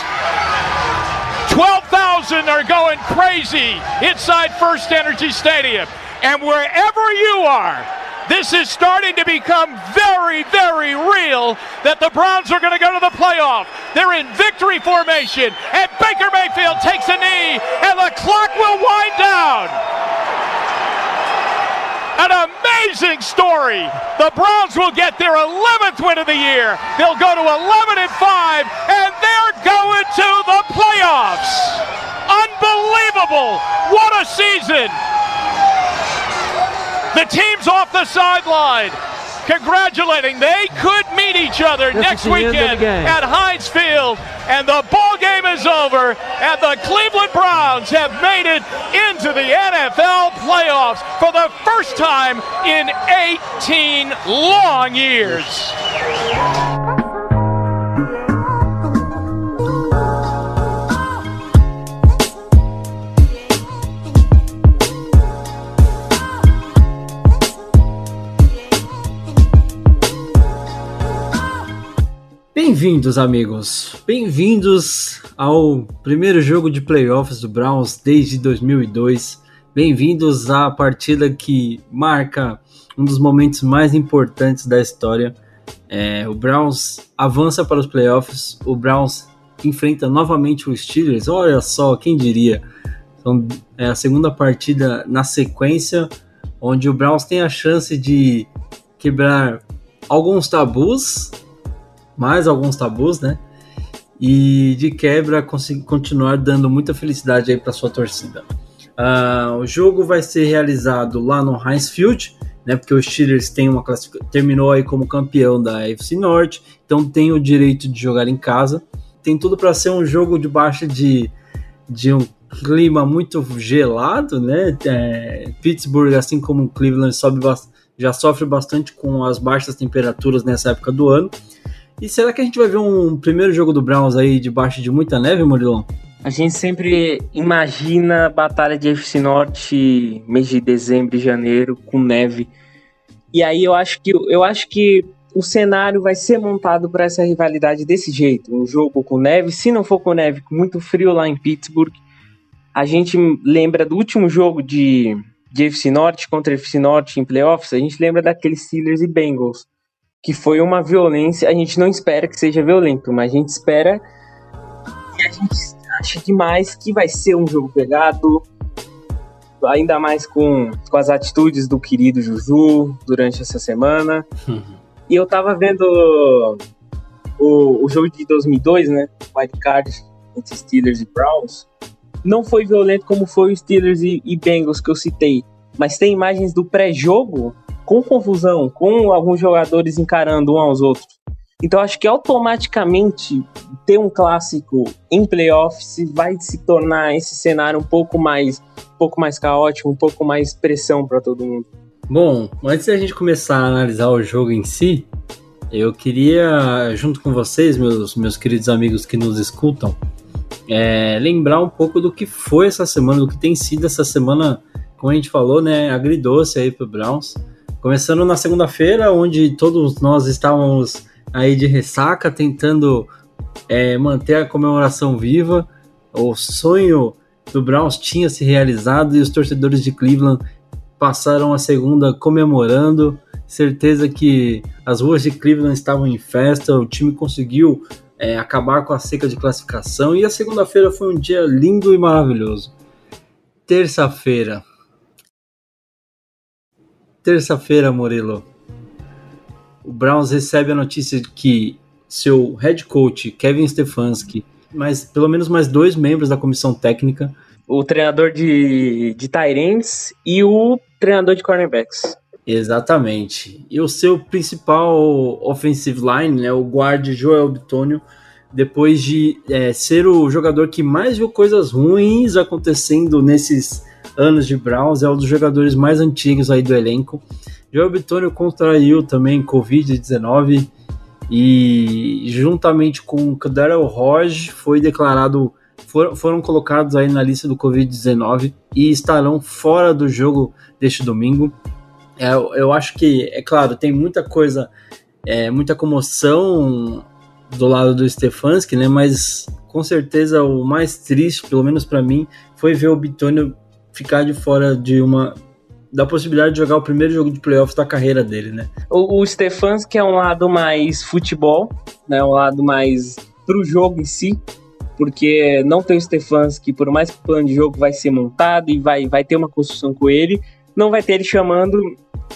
S3: 12,000 are going crazy inside First Energy Stadium. And wherever you are, this is starting to become very, very real that the Browns are going to go to the playoff. They're in victory formation, and Baker Mayfield takes a knee, and the clock will wind down. An amazing story. The Browns will get their 11th win of the year. They'll go to 11 and 5, and they're going to the playoffs. Unbelievable. What a season. The team's off the sideline. Congratulating, they could meet each other
S5: This
S3: next
S5: is the end of the
S3: weekend at Heinz Field, and the ball game is over, and the Cleveland Browns have made it into the NFL playoffs for the first time in 18 long years.
S1: Bem-vindos, amigos. Bem-vindos ao primeiro jogo de playoffs do Browns desde 2002. Bem-vindos à partida que marca um dos momentos mais importantes da história. É, o Browns avança para os playoffs. O Browns enfrenta novamente o Steelers. Olha só, quem diria? Então, é a segunda partida na sequência, onde o Browns tem a chance de quebrar alguns tabus mais alguns tabus, né? E de quebra conseguir continuar dando muita felicidade aí para sua torcida. Ah, o jogo vai ser realizado lá no Heinz Field, né? Porque o Steelers tem uma classific... terminou aí como campeão da AFC Norte, então tem o direito de jogar em casa. Tem tudo para ser um jogo debaixo de, de um clima muito gelado, né? É, Pittsburgh, assim como Cleveland, sobe, já sofre bastante com as baixas temperaturas nessa época do ano. E será que a gente vai ver um primeiro jogo do Browns aí debaixo de muita neve, Murilão?
S2: A gente sempre imagina a batalha de FC Norte mês de dezembro e janeiro com neve. E aí eu acho que eu acho que o cenário vai ser montado para essa rivalidade desse jeito, um jogo com neve, se não for com neve, com muito frio lá em Pittsburgh. A gente lembra do último jogo de de FC Norte contra FC Norte em playoffs, a gente lembra daqueles Steelers e Bengals, que foi uma violência, a gente não espera que seja violento, mas a gente espera e a gente acha demais que vai ser um jogo pegado, ainda mais com, com as atitudes do querido Juju durante essa semana. E eu tava vendo o, o jogo de 2002, né? White Card entre Steelers e Browns. Não foi violento como foi o Steelers e, e Bengals que eu citei, mas tem imagens do pré-jogo com confusão, com alguns jogadores encarando um aos outros. Então acho que automaticamente ter um clássico em playoffs vai se tornar esse cenário um pouco mais, um pouco mais caótico, um pouco mais pressão para todo mundo.
S1: Bom, antes da gente começar a analisar o jogo em si, eu queria, junto com vocês, meus, meus queridos amigos que nos escutam, é, lembrar um pouco do que foi essa semana, do que tem sido essa semana, como a gente falou, né, agridoce aí pro Browns. Começando na segunda-feira, onde todos nós estávamos aí de ressaca, tentando é, manter a comemoração viva. O sonho do Browns tinha se realizado e os torcedores de Cleveland passaram a segunda comemorando. Certeza que as ruas de Cleveland estavam em festa, o time conseguiu é, acabar com a seca de classificação e a segunda-feira foi um dia lindo e maravilhoso. Terça-feira. Terça-feira, Murilo. O Browns recebe a notícia de que seu head coach, Kevin Stefanski, mas pelo menos mais dois membros da comissão técnica,
S2: O treinador de, de Tyrants e o treinador de cornerbacks.
S1: Exatamente. E o seu principal offensive line, né, o guarde Joel Bitonio, depois de é, ser o jogador que mais viu coisas ruins acontecendo nesses anos de Browns, é um dos jogadores mais antigos aí do elenco. Joel Bitonio contraiu também Covid-19 e juntamente com Daryl Hodge foi declarado foram, foram colocados aí na lista do Covid-19 e estarão fora do jogo deste domingo. É, eu acho que, é claro, tem muita coisa, é, muita comoção do lado do Stefanski, né? Mas com certeza o mais triste, pelo menos para mim, foi ver o Bitônio ficar de fora de uma da possibilidade de jogar o primeiro jogo de playoffs da carreira dele, né?
S2: O, o Stefanski é um lado mais futebol, né? Um lado mais pro jogo em si, porque não tem o Stefanski, por mais que o plano de jogo vai ser montado e vai, vai ter uma construção com ele, não vai ter ele chamando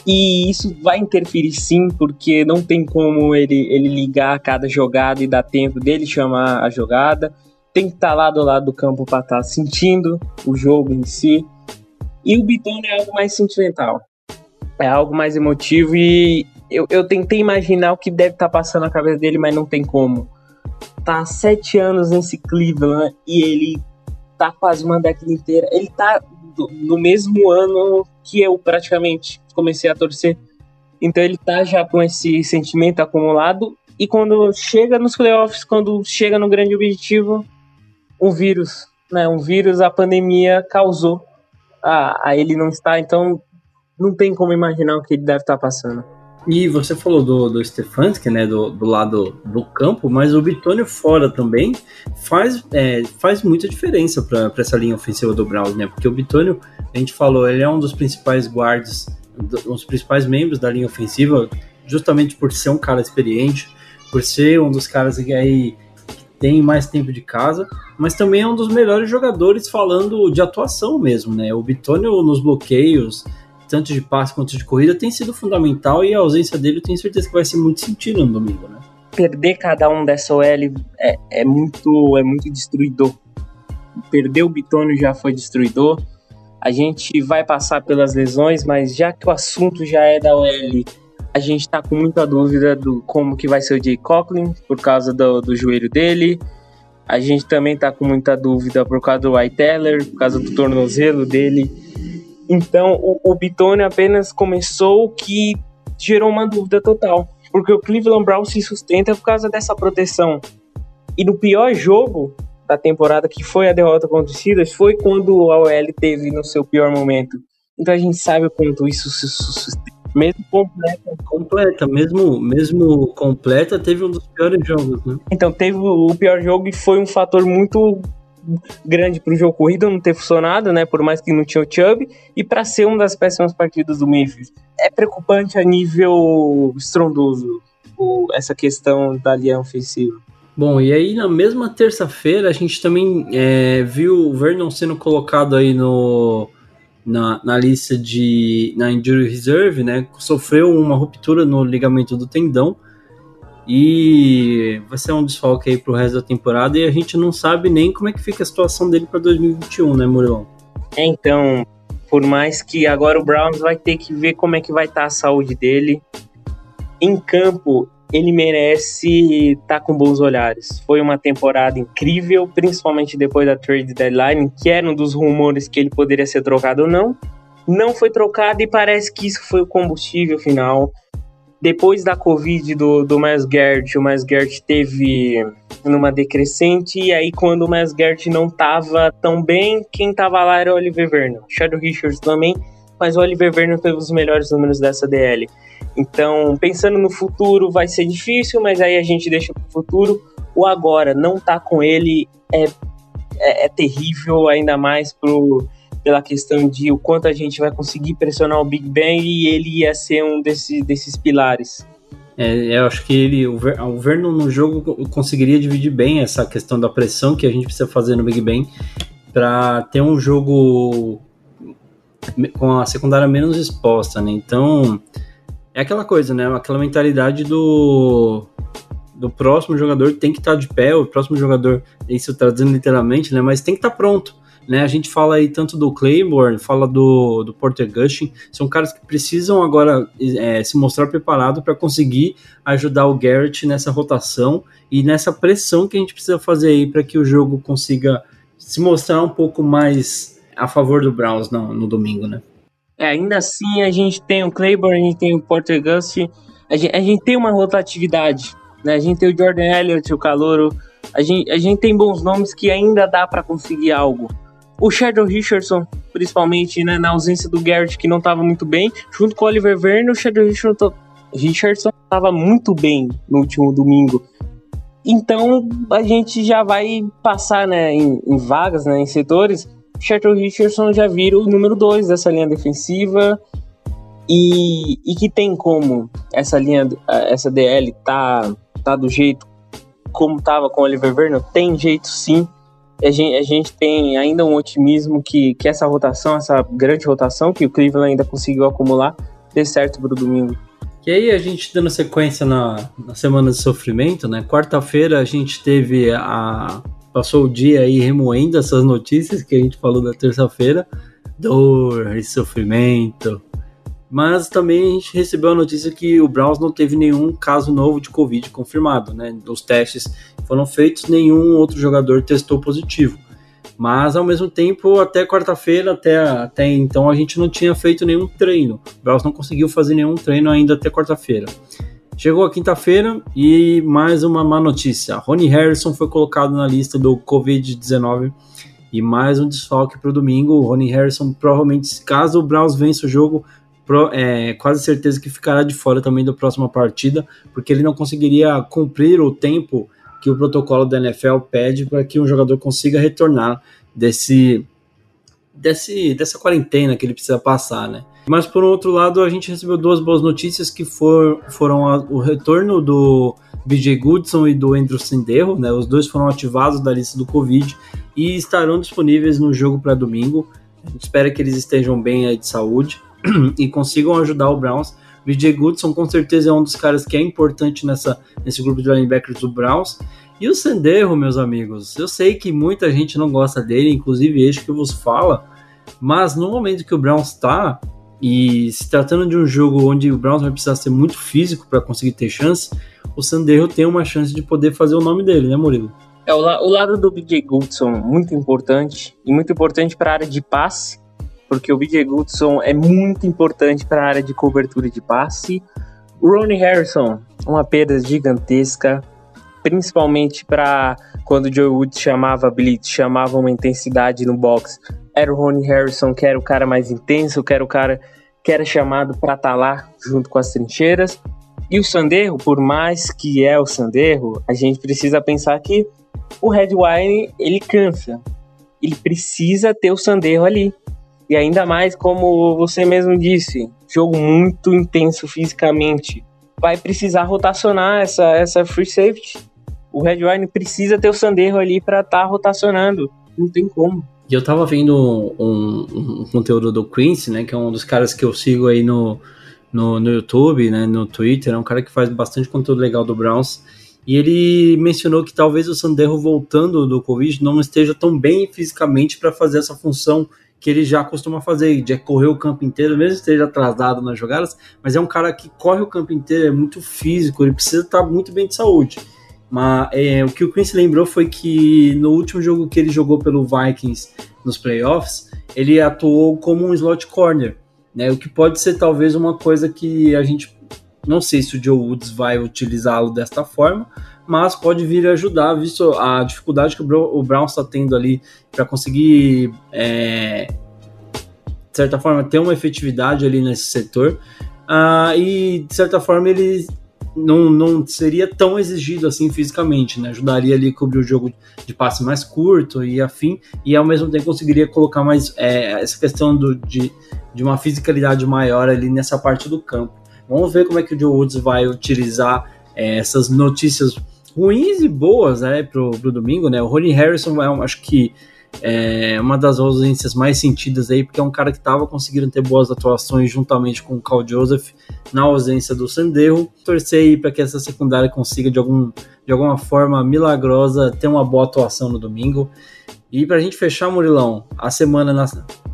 S2: E isso vai interferir sim, porque não tem como ele, ele ligar cada jogada e dar tempo dele chamar a jogada. Tem que estar tá lá do lado do campo para estar tá sentindo o jogo em si. E o Bitone é algo mais sentimental. É algo mais emotivo e eu, eu tentei imaginar o que deve estar tá passando na cabeça dele, mas não tem como. Tá há sete anos nesse Cleveland e ele tá quase uma década inteira. Ele tá no mesmo ano que eu praticamente comecei a torcer. Então ele tá já com esse sentimento acumulado e quando chega nos playoffs, quando chega no grande objetivo, um vírus, né, um vírus, a pandemia causou a, a ele não estar, então não tem como imaginar o que ele deve estar passando.
S1: E você falou do, do Stefanski, né, do, do lado do campo, mas o Bitônio fora também faz, é, faz muita diferença para essa linha ofensiva do Browns, né? Porque o Bitônio, a gente falou, ele é um dos principais guards, um dos principais membros da linha ofensiva, justamente por ser um cara experiente, por ser um dos caras que aí tem mais tempo de casa, mas também é um dos melhores jogadores falando de atuação mesmo, né? O Bitônio nos bloqueios, tanto de passe quanto de corrida, tem sido fundamental e a ausência dele eu tenho certeza que vai ser muito sentido no domingo, né?
S2: Perder cada um dessa OL é, é muito, é muito destruidor. Perder o Bitônio já foi destruidor. A gente vai passar pelas lesões, mas já que o assunto já é da OL, a gente tá com muita dúvida do como que vai ser o Jay Coughlin, por causa do, do joelho dele. A gente também tá com muita dúvida por causa do White Teller, por causa do tornozelo dele. Então, o, o Bitone apenas começou que gerou uma dúvida total. Porque o Cleveland Browns se sustenta por causa dessa proteção. E no pior jogo da temporada, que foi a derrota contra os Steelers, foi quando a OL teve no seu pior momento. Então a gente sabe o quanto isso se sustenta.
S1: Mesmo completa. Completa, mesmo, mesmo completa, teve um dos piores jogos, né?
S2: Então, teve o pior jogo e foi um fator muito grande para o jogo corrido não ter funcionado, né? Por mais que não tinha o Chubb, e para ser uma das péssimas partidas do Memphis. É preocupante a nível estrondoso o, essa questão da linha ofensiva.
S1: Bom, e aí na mesma terça-feira a gente também é, viu o Vernon sendo colocado aí no, na, na lista de na injury reserve, né? Sofreu uma ruptura no ligamento do tendão e vai ser um desfalque aí pro resto da temporada e a gente não sabe nem como é que fica a situação dele para 2021, né, Murilão?
S2: É, então, por mais que agora o Browns vai ter que ver como é que vai estar tá a saúde dele. Em campo, ele merece estar tá com bons olhares. Foi uma temporada incrível, principalmente depois da trade deadline, que era um dos rumores que ele poderia ser trocado ou não. Não foi trocado e parece que isso foi o combustível final depois da Covid do, do Miles Garrett, o Miles Garrett teve numa decrescente, e aí quando o Miles Garrett não tava tão bem, quem tava lá era o Oliver Vernon. Shadow Richards também, mas o Oliver Vernon teve os melhores números dessa DL. Então, pensando no futuro, vai ser difícil, mas aí a gente deixa pro futuro. O agora não tá com ele é, é, é terrível, ainda mais pro pela questão de o quanto a gente vai conseguir pressionar o Big Ben e ele ia ser um desse, desses pilares.
S1: É, eu acho que ele, o, Ver, o Vernon no jogo conseguiria dividir bem essa questão da pressão que a gente precisa fazer no Big Ben para ter um jogo com a secundária menos exposta, né? Então é aquela coisa, né? Aquela mentalidade do do próximo jogador tem que estar tá de pé, o próximo jogador, isso traduzindo literalmente, né? Mas tem que estar tá pronto. Né? A gente fala aí tanto do Claiborne, fala do, do Porter Gushing, são caras que precisam agora é, se mostrar preparado para conseguir ajudar o Garrett nessa rotação e nessa pressão que a gente precisa fazer aí para que o jogo consiga se mostrar um pouco mais a favor do Browns no, no domingo, né?
S2: É, ainda assim a gente tem o Claiborne, a gente tem o Porter Gushing, a gente, a gente tem uma rotatividade, né? A gente tem o Jordan Elliott, o Calouro, a gente, a gente tem bons nomes que ainda dá para conseguir algo o Shadow Richardson, principalmente né, na ausência do Garrett, que não estava muito bem, junto com o Oliver Vernon, o Shadow Richardson estava muito bem no último domingo. Então a gente já vai passar né, em, em vagas, né, em setores. O Shadow Richardson já vira o número 2 dessa linha defensiva. E, e que tem como essa linha, essa DL tá, tá do jeito como tava com o Oliver Vernon? Tem jeito sim a gente, a gente tem ainda um otimismo que, que essa rotação, essa grande rotação que o Cleveland ainda conseguiu acumular, dê certo pro domingo.
S1: E aí, a gente dando sequência na, na semana de sofrimento, né? Quarta-feira a gente teve a. Passou o dia aí remoendo essas notícias que a gente falou da terça-feira. Dor e sofrimento. Mas também a gente recebeu a notícia que o Browns não teve nenhum caso novo de Covid confirmado, né? Os testes foram feitos, nenhum outro jogador testou positivo. Mas ao mesmo tempo, até quarta-feira, até, até então, a gente não tinha feito nenhum treino. O Browns não conseguiu fazer nenhum treino ainda até quarta-feira. Chegou a quinta-feira e mais uma má notícia. Ronnie Harrison foi colocado na lista do Covid-19 e mais um desfalque para o domingo. O Ronnie Harrison provavelmente, caso o Browns vença o jogo, é quase certeza que ficará de fora também da próxima partida, porque ele não conseguiria cumprir o tempo que o protocolo da NFL pede para que um jogador consiga retornar desse, desse dessa quarentena que ele precisa passar, né? Mas por outro lado, a gente recebeu duas boas notícias que for, foram a, o retorno do BJ Goodson e do Andrew Senderro, né? Os dois foram ativados da lista do Covid e estarão disponíveis no jogo para domingo. Gente espera que eles estejam bem aí de saúde e consigam ajudar o Browns BJ Goodson com certeza é um dos caras que é importante nessa, nesse grupo de linebackers do Browns. E o Senderro, meus amigos, eu sei que muita gente não gosta dele, inclusive este que vos fala, mas no momento que o Browns está, e se tratando de um jogo onde o Browns vai precisar ser muito físico para conseguir ter chance, o Senderro tem uma chance de poder fazer o nome dele, né, Murilo?
S2: É, o, la o lado do BJ Goodson, muito importante, e muito importante para a área de passe, porque o BJ Goodson é muito importante para a área de cobertura de passe. O Ronnie Harrison, uma perda gigantesca, principalmente para quando o Joe Woods chamava blitz, chamava uma intensidade no box. Era o Ronnie Harrison que era o cara mais intenso, que era o cara que era chamado para estar tá lá junto com as trincheiras. E o Sanderro, por mais que é o Sanderro, a gente precisa pensar que o Red Wine ele cansa. Ele precisa ter o Sanderro ali. E ainda mais, como você mesmo disse, jogo muito intenso fisicamente. Vai precisar rotacionar essa, essa free safety. O Red Wine precisa ter o Sanderro ali para estar tá rotacionando. Não tem como.
S1: E eu tava vendo um, um, um, conteúdo do Quincy, né? Que é um dos caras que eu sigo aí no, no, no YouTube, né? No Twitter. É um cara que faz bastante conteúdo legal do Browns. E ele mencionou que talvez o Sanderro voltando do Covid não esteja tão bem fisicamente para fazer essa função que ele já costuma fazer, de correr o campo inteiro, mesmo esteja atrasado nas jogadas, mas é um cara que corre o campo inteiro, é muito físico, ele precisa estar muito bem de saúde. Mas é, o que o Quincy lembrou foi que no último jogo que ele jogou pelo Vikings nos playoffs, ele atuou como um slot corner, né? O que pode ser talvez uma coisa que a gente não sei se o Joe Woods vai utilizá-lo desta forma, mas pode vir ajudar, visto a dificuldade que o Brown está tendo ali para conseguir, é, de certa forma, ter uma efetividade ali nesse setor. Uh, e, de certa forma, ele não, não seria tão exigido assim fisicamente, né? Ajudaria ali a cobrir o jogo de passe mais curto e afim, e ao mesmo tempo conseguiria colocar mais é, essa questão do, de, de uma fisicalidade maior ali nessa parte do campo. Vamos ver como é que o Joe Woods vai utilizar é, essas notícias ruins e boas, né, pro, pro domingo, né? O Ronnie Harrison é, acho que é uma das ausências mais sentidas aí, porque é um cara que estava conseguindo ter boas atuações juntamente com o Carl Joseph na ausência do Sanderro. Torcer aí para que essa secundária consiga de, algum, de alguma forma milagrosa ter uma boa atuação no domingo. E para a gente fechar, Murilão, a semana na,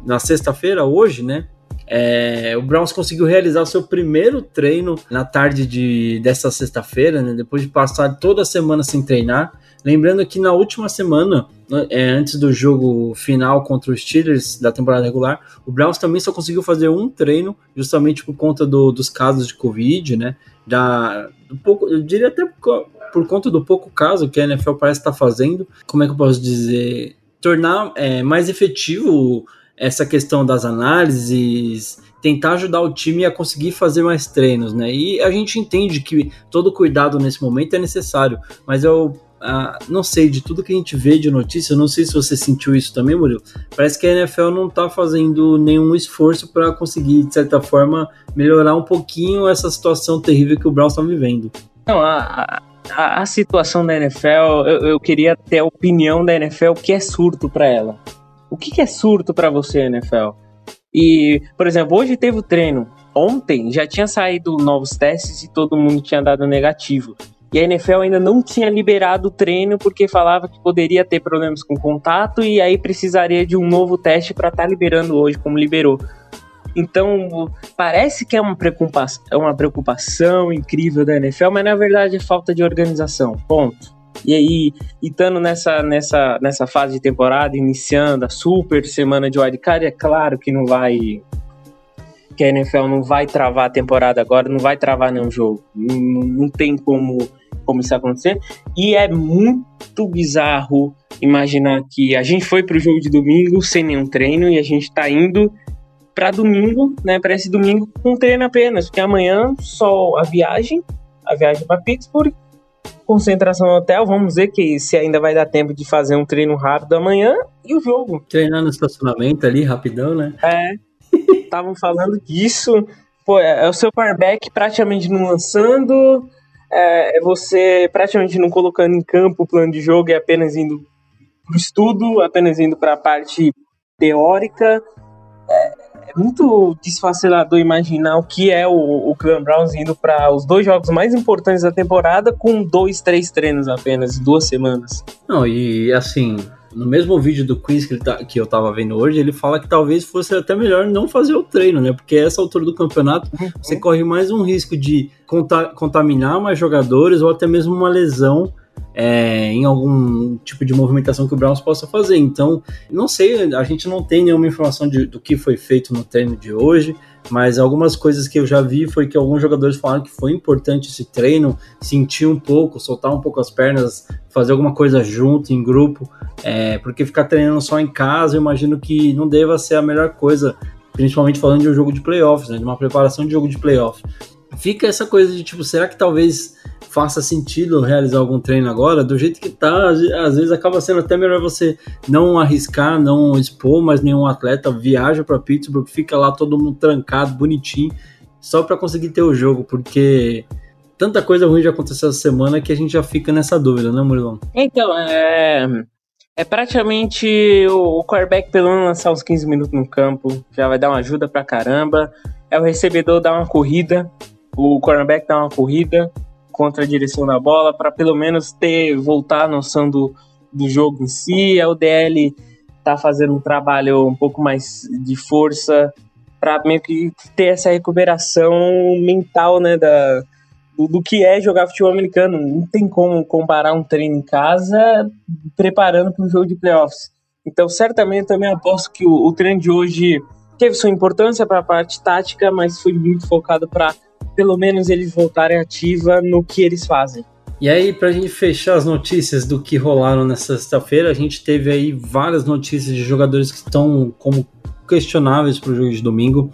S1: na sexta-feira, hoje, né? É, o Browns conseguiu realizar o seu primeiro treino na tarde de, dessa sexta-feira, né, depois de passar toda a semana sem treinar. Lembrando que na última semana, né, é, antes do jogo final contra os Steelers da temporada regular, o Browns também só conseguiu fazer um treino, justamente por conta do, dos casos de Covid, né? Da, pouco, eu diria até por, por conta do pouco caso que a NFL parece estar fazendo. Como é que eu posso dizer? Tornar é, mais efetivo essa questão das análises, tentar ajudar o time a conseguir fazer mais treinos, né? E a gente entende que todo cuidado nesse momento é necessário, mas eu ah, não sei, de tudo que a gente vê de notícia, não sei se você sentiu isso também, Murilo. Parece que a NFL não tá fazendo nenhum esforço para conseguir, de certa forma, melhorar um pouquinho essa situação terrível que o Browns está vivendo.
S2: Não, a, a, a, situação da NFL, eu, eu queria ter a opinião da NFL, o que é surto para ela. O que, que é surto para você, NFL? E, por exemplo, hoje teve o treino ontem já tinha saído novos testes e todo mundo tinha dado negativo. E a NFL ainda não tinha liberado o treino porque falava que poderia ter problemas com contato e aí precisaria de um novo teste para estar tá liberando hoje, como liberou. Então, parece que é uma preocupação, é uma preocupação incrível da NFL, mas na verdade é falta de organização. Ponto. E aí, estando nessa, nessa, nessa fase de temporada, iniciando a super semana de wildcard, é claro que não vai. Que a NFL não vai travar a temporada agora, não vai travar nenhum jogo. Não, não tem como, como isso acontecer. E é muito bizarro imaginar que a gente foi para o jogo de domingo sem nenhum treino e a gente está indo para domingo, né, para esse domingo com treino apenas, porque amanhã só a viagem, a viagem para Pittsburgh, concentração no hotel, vamos ver que se ainda vai dar tempo de fazer um treino rápido amanhã e o jogo.
S1: Treinar no estacionamento ali, rapidão, né?
S2: É, estavam falando disso, pô, é, é o seu quarterback praticamente não lançando, é, é você praticamente não colocando em campo o plano de jogo e apenas indo pro estudo, apenas indo para a parte teórica, é, é muito desfacelador imaginar o que é o, o Cleveland Browns indo para os dois jogos mais importantes da temporada com dois, três treinos apenas, duas semanas.
S1: Não, e assim, no mesmo vídeo do quiz que, tá, que eu tava vendo hoje, ele fala que talvez fosse até melhor não fazer o treino, né? Porque essa altura do campeonato uhum. você corre mais um risco de conta contaminar mais jogadores ou até mesmo uma lesão é, em algum tipo de movimentação que o Browns possa fazer. Então, não sei, a gente não tem nenhuma informação de, do que foi feito no treino de hoje, mas algumas coisas que eu já vi foi que alguns jogadores falaram que foi importante esse treino, sentir um pouco, soltar um pouco as pernas, fazer alguma coisa junto, em grupo, é, porque ficar treinando só em casa, eu imagino que não deva ser a melhor coisa, principalmente falando de um jogo de playoffs, né, de uma preparação de jogo de playoff. Fica essa coisa de tipo, será que talvez faça sentido realizar algum treino agora, do jeito que tá, às vezes acaba sendo até melhor você não arriscar, não expor mais nenhum atleta, viaja para Pittsburgh, fica lá todo mundo trancado, bonitinho, só para conseguir ter o jogo, porque tanta coisa ruim já aconteceu essa semana que a gente já fica nessa dúvida, né, Murilão?
S2: Então, é, é praticamente o quarterback pelo menos lançar uns 15 minutos no campo, já vai dar uma ajuda pra caramba. É o recebedor dar uma corrida, o cornerback dar uma corrida, contra a direção da bola, para pelo menos ter voltar a noção do, do jogo em si. A UDL tá fazendo um trabalho um pouco mais de força para meio que ter essa recuperação mental, né, da, do, que é jogar futebol americano. Não tem como comparar um treino em casa preparando para um jogo de playoffs. Então, certamente, também aposto que o, o treino de hoje teve sua importância para a parte tática, mas foi muito focado para pelo menos eles voltarem ativa no que eles fazem.
S1: E aí, para a gente fechar as notícias do que rolaram nessa sexta-feira, a gente teve aí várias notícias de jogadores que estão como questionáveis para o jogo de domingo.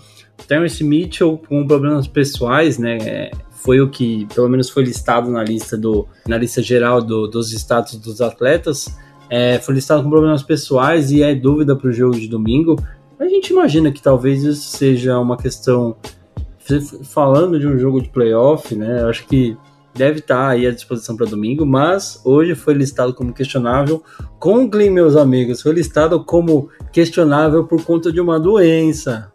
S1: Terence Mitchell com problemas pessoais, né? Foi o que, pelo menos, foi listado na lista do, na lista geral do, dos status dos atletas. É, foi listado com problemas pessoais e é dúvida para o jogo de domingo. A gente imagina que talvez isso seja uma questão falando de um jogo de playoff, né? Acho que deve estar aí à disposição para domingo, mas hoje foi listado como questionável. Conklin, meus amigos, foi listado como questionável por conta de uma doença.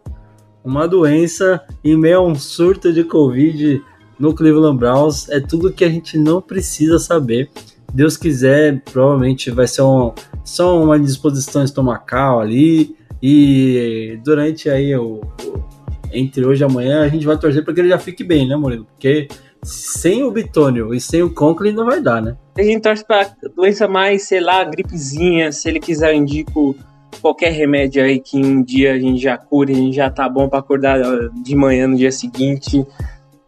S1: Uma doença em meio a um surto de Covid no Cleveland Browns. É tudo que a gente não precisa saber. Deus quiser, provavelmente vai ser um, só uma disposição estomacal ali. E durante aí o, entre hoje e amanhã, a gente vai torcer para que ele já fique bem, né, Murilo? Porque sem o Bitônio e sem o Conklin não vai dar, né?
S2: A gente torce pra doença mais, sei lá, gripezinha. Se ele quiser, eu indico qualquer remédio aí que um dia a gente já cure, a gente já tá bom para acordar de manhã no dia seguinte.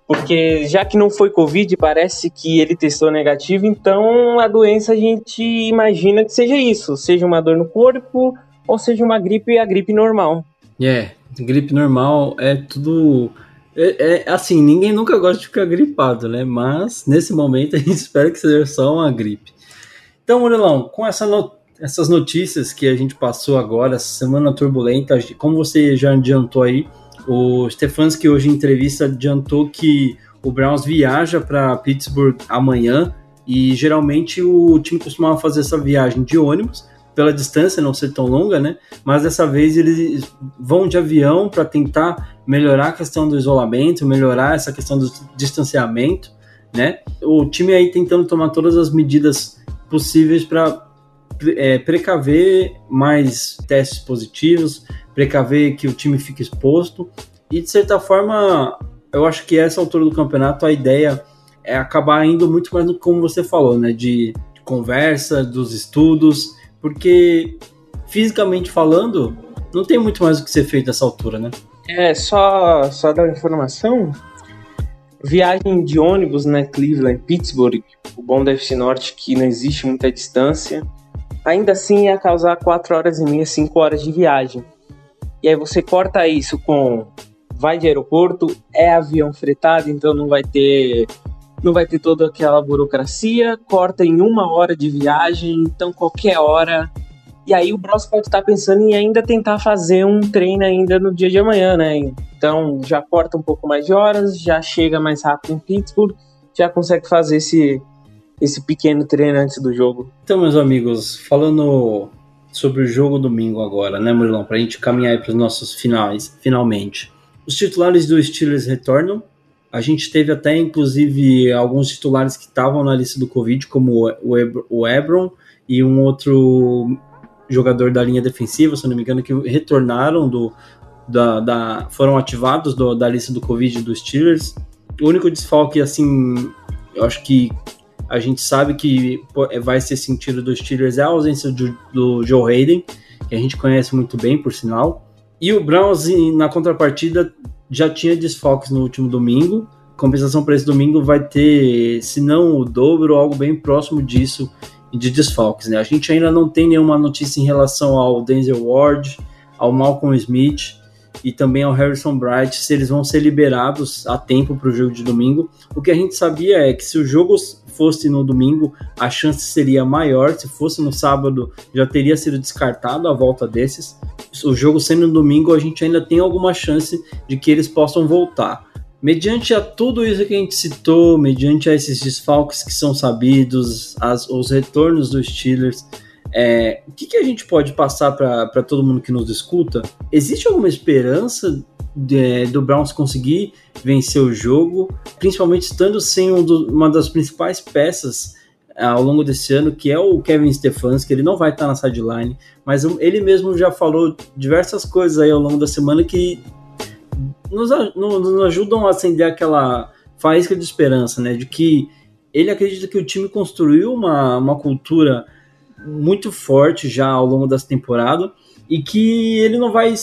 S2: Porque já que não foi Covid, parece que ele testou negativo, então a doença a gente imagina que seja isso, seja uma dor no corpo ou seja uma gripe, a gripe normal.
S1: É, yeah gripe normal é tudo. É, é, assim, ninguém nunca gosta de ficar gripado, né? Mas nesse momento a gente espera que seja só uma gripe. Então, Murilão, com essa essas notícias que a gente passou agora, essa semana turbulenta, como você já adiantou aí, o Stefanski hoje em entrevista adiantou que o Browns viaja para Pittsburgh amanhã e geralmente o time costumava fazer essa viagem de ônibus. Pela distância não ser tão longa, né? Mas dessa vez eles vão de avião para tentar melhorar a questão do isolamento, melhorar essa questão do distanciamento, né? O time aí tentando tomar todas as medidas possíveis para é, precaver mais testes positivos, precaver que o time fique exposto e de certa forma eu acho que essa altura do campeonato a ideia é acabar indo muito mais no como você falou, né? De, conversa, dos estudos, porque fisicamente falando, não tem muito mais o que ser feito nessa altura, né?
S2: É, só, só dar uma informação. Viagem de ônibus, né? Cleveland, Pittsburgh, o bom da FC Norte que não existe muita distância. Ainda assim ia causar 4 horas e meia, 5 horas de viagem. E aí você corta isso com vai de aeroporto, é avião fretado, então não vai ter não vai ter toda aquela burocracia, corta em uma hora de viagem, então qualquer hora. E aí o Bros pode estar pensando em ainda tentar fazer um treino ainda no dia de amanhã, né? Então já corta um pouco mais de horas, já chega mais rápido em Pittsburgh, já consegue fazer esse, esse pequeno treino antes do jogo.
S1: Então, meus amigos, falando sobre o jogo domingo agora, né, Murilão? Para a gente caminhar para os nossos finais, finalmente. Os titulares do Steelers retornam, a gente teve até, inclusive, alguns titulares que estavam na lista do Covid, como o Ebron e um outro jogador da linha defensiva, se não me engano, que retornaram do, da, da foram ativados do, da lista do Covid dos Steelers. O único desfalque, assim, eu acho que a gente sabe que vai ser sentido dos Steelers é a ausência do, do Joe Hayden, que a gente conhece muito bem, por sinal. E o Browns, na contrapartida, já tinha desfalques no último domingo. Compensação para esse domingo vai ter, se não o dobro, algo bem próximo disso de desfalques. Né? A gente ainda não tem nenhuma notícia em relação ao Denzel Ward, ao Malcolm Smith e também ao Harrison Bright, se eles vão ser liberados a tempo para o jogo de domingo. O que a gente sabia é que se o jogo fosse no domingo, a chance seria maior. Se fosse no sábado, já teria sido descartado a volta desses o jogo sendo no domingo, a gente ainda tem alguma chance de que eles possam voltar. Mediante a tudo isso que a gente citou, mediante a esses desfalques que são sabidos, as, os retornos dos Steelers, é, o que, que, a gente pode passar para todo mundo que nos escuta? Existe alguma esperança de, do Browns conseguir vencer o jogo, principalmente estando sem um do, uma das principais peças ao longo desse ano, que é o Kevin Stefanski, ele não vai estar na sideline, mas ele mesmo já falou diversas coisas aí ao longo da semana que nos, nos ajudam a acender aquela faísca de esperança, né? De que ele acredita que o time construiu uma, uma cultura muito forte já ao longo dessa temporada e que ele não vai.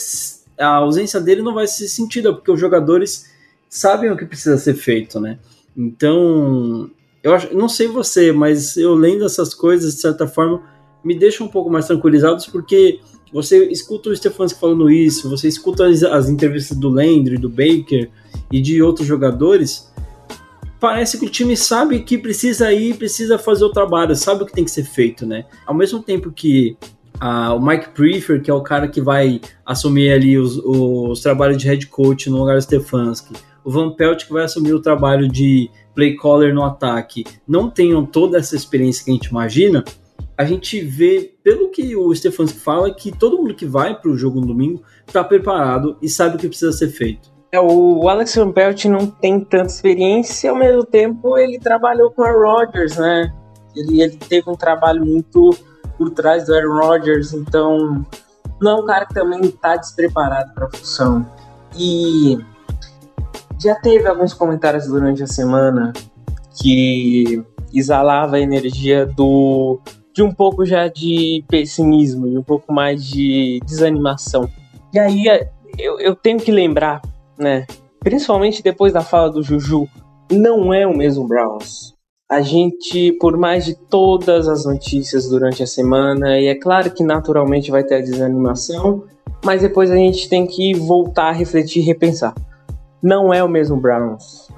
S1: A ausência dele não vai ser sentida, porque os jogadores sabem o que precisa ser feito, né? Então, eu acho, não sei você, mas eu lendo essas coisas, de certa forma, me deixa um pouco mais tranquilizados, porque você escuta o Stefanski falando isso, você escuta as, as entrevistas do Landry, do Baker e de outros jogadores, parece que o time sabe que precisa ir, precisa fazer o trabalho, sabe o que tem que ser feito, né? Ao mesmo tempo que ah, o Mike Prefer, que é o cara que vai assumir ali os, os trabalhos de head coach no lugar do Stefanski, o Van Pelt que vai assumir o trabalho de play caller no ataque não tenham toda essa experiência que a gente imagina, a gente vê, pelo que o Stefanski fala, que todo mundo que vai para o jogo no domingo está preparado e sabe o que precisa ser feito.
S2: É, o Alex Van Pelt não tem tanta experiência, ao mesmo tempo ele trabalhou com a Rodgers, né? Ele, ele teve um trabalho muito por trás do Aaron Rodgers, então não é um cara que também está despreparado para a função. E já teve alguns comentários durante a semana que exalava a energia do de um pouco já de pessimismo, e um pouco mais de desanimação. E aí eu, eu tenho que lembrar, né? Principalmente depois da fala do Juju, não é o mesmo Browns. A gente, por mais de todas as notícias durante a semana, e é claro que naturalmente vai ter a desanimação, mas depois a gente tem que voltar a refletir e repensar não é o mesmo Browns.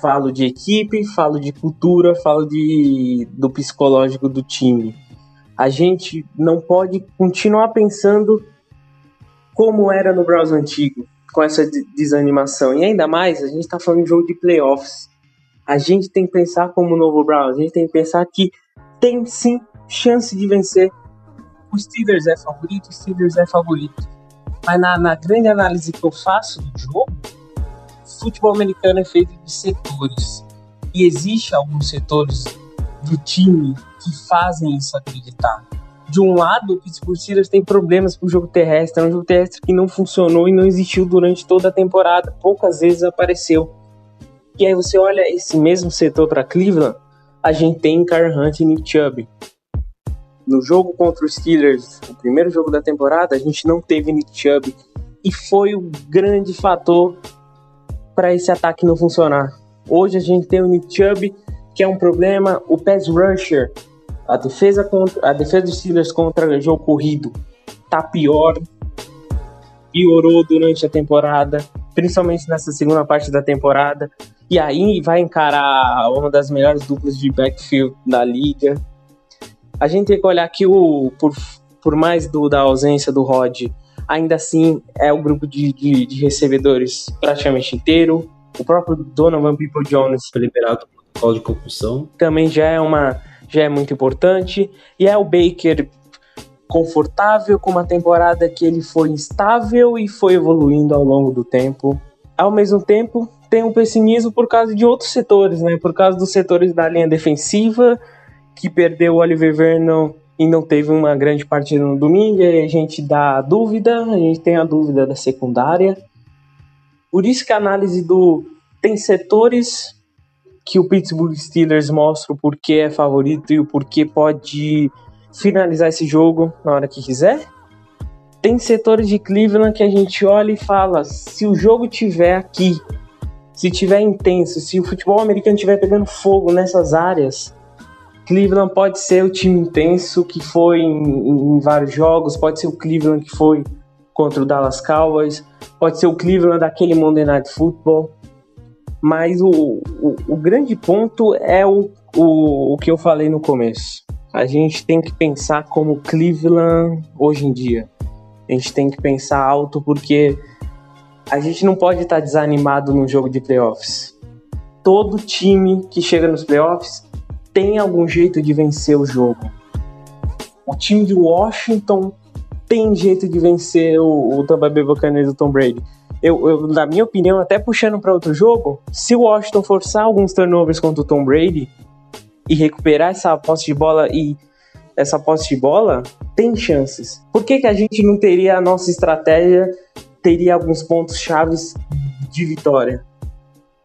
S2: Falo de equipe, falo de cultura, falo de, do psicológico do time. A gente não pode continuar pensando como era no Browns antigo, com essa desanimação. E ainda mais, a gente está falando de jogo de playoffs. A gente tem que pensar como o novo Browns, a gente tem que pensar que tem sim chance de vencer o Steelers é favorito, o Steelers é favorito. Mas na, na grande análise que eu faço do jogo, futebol americano é feito de setores. E existe alguns setores do time que fazem isso acreditar. De um lado, o Pittsburgh Steelers tem problemas com o jogo terrestre. É um jogo terrestre que não funcionou e não existiu durante toda a temporada. Poucas vezes apareceu. E aí você olha esse mesmo setor para Cleveland, a gente tem Car Hunt e Nick Chubb. No jogo contra os Steelers, o primeiro jogo da temporada, a gente não teve Nick Chubb. E foi o grande fator para esse ataque não funcionar. Hoje a gente tem o Nick Chubb, que é um problema. O pass rusher, a defesa contra a defesa dos Steelers contra o jogo corrido, tá pior. Piorou durante a temporada, principalmente nessa segunda parte da temporada. E aí vai encarar uma das melhores duplas de backfield da liga. A gente tem que olhar que o por, por mais do, da ausência do Rod, ainda assim é o grupo de, de, de recebedores praticamente inteiro. O próprio Donovan People Jones
S1: Foi liberado do protocolo de concussão.
S2: também já é uma já é muito importante e é o Baker confortável com uma temporada que ele foi instável e foi evoluindo ao longo do tempo. Ao mesmo tempo, tem um pessimismo por causa de outros setores, né? Por causa dos setores da linha defensiva que perdeu o Oliver Vernon e não teve uma grande partida no domingo, a gente dá a dúvida, a gente tem a dúvida da secundária. Por isso que a análise do tem setores que o Pittsburgh Steelers mostra o porquê é favorito e o porquê pode finalizar esse jogo na hora que quiser. Tem setores de Cleveland que a gente olha e fala: se o jogo tiver aqui, se tiver intenso, se o futebol americano tiver pegando fogo nessas áreas, Cleveland pode ser o time intenso que foi em, em vários jogos, pode ser o Cleveland que foi contra o Dallas Cowboys, pode ser o Cleveland daquele Monday Night Football. Mas o, o, o grande ponto é o, o, o que eu falei no começo. A gente tem que pensar como Cleveland hoje em dia. A gente tem que pensar alto porque a gente não pode estar desanimado num jogo de playoffs. Todo time que chega nos playoffs tem algum jeito de vencer o jogo. O time de Washington tem jeito de vencer o, o Tampa Bay Buccaneers do Tom Brady. Eu, eu, na minha opinião, até puxando para outro jogo, se o Washington forçar alguns turnovers contra o Tom Brady e recuperar essa posse de bola e essa posse de bola, tem chances. Por que, que a gente não teria a nossa estratégia, teria alguns pontos chaves de vitória?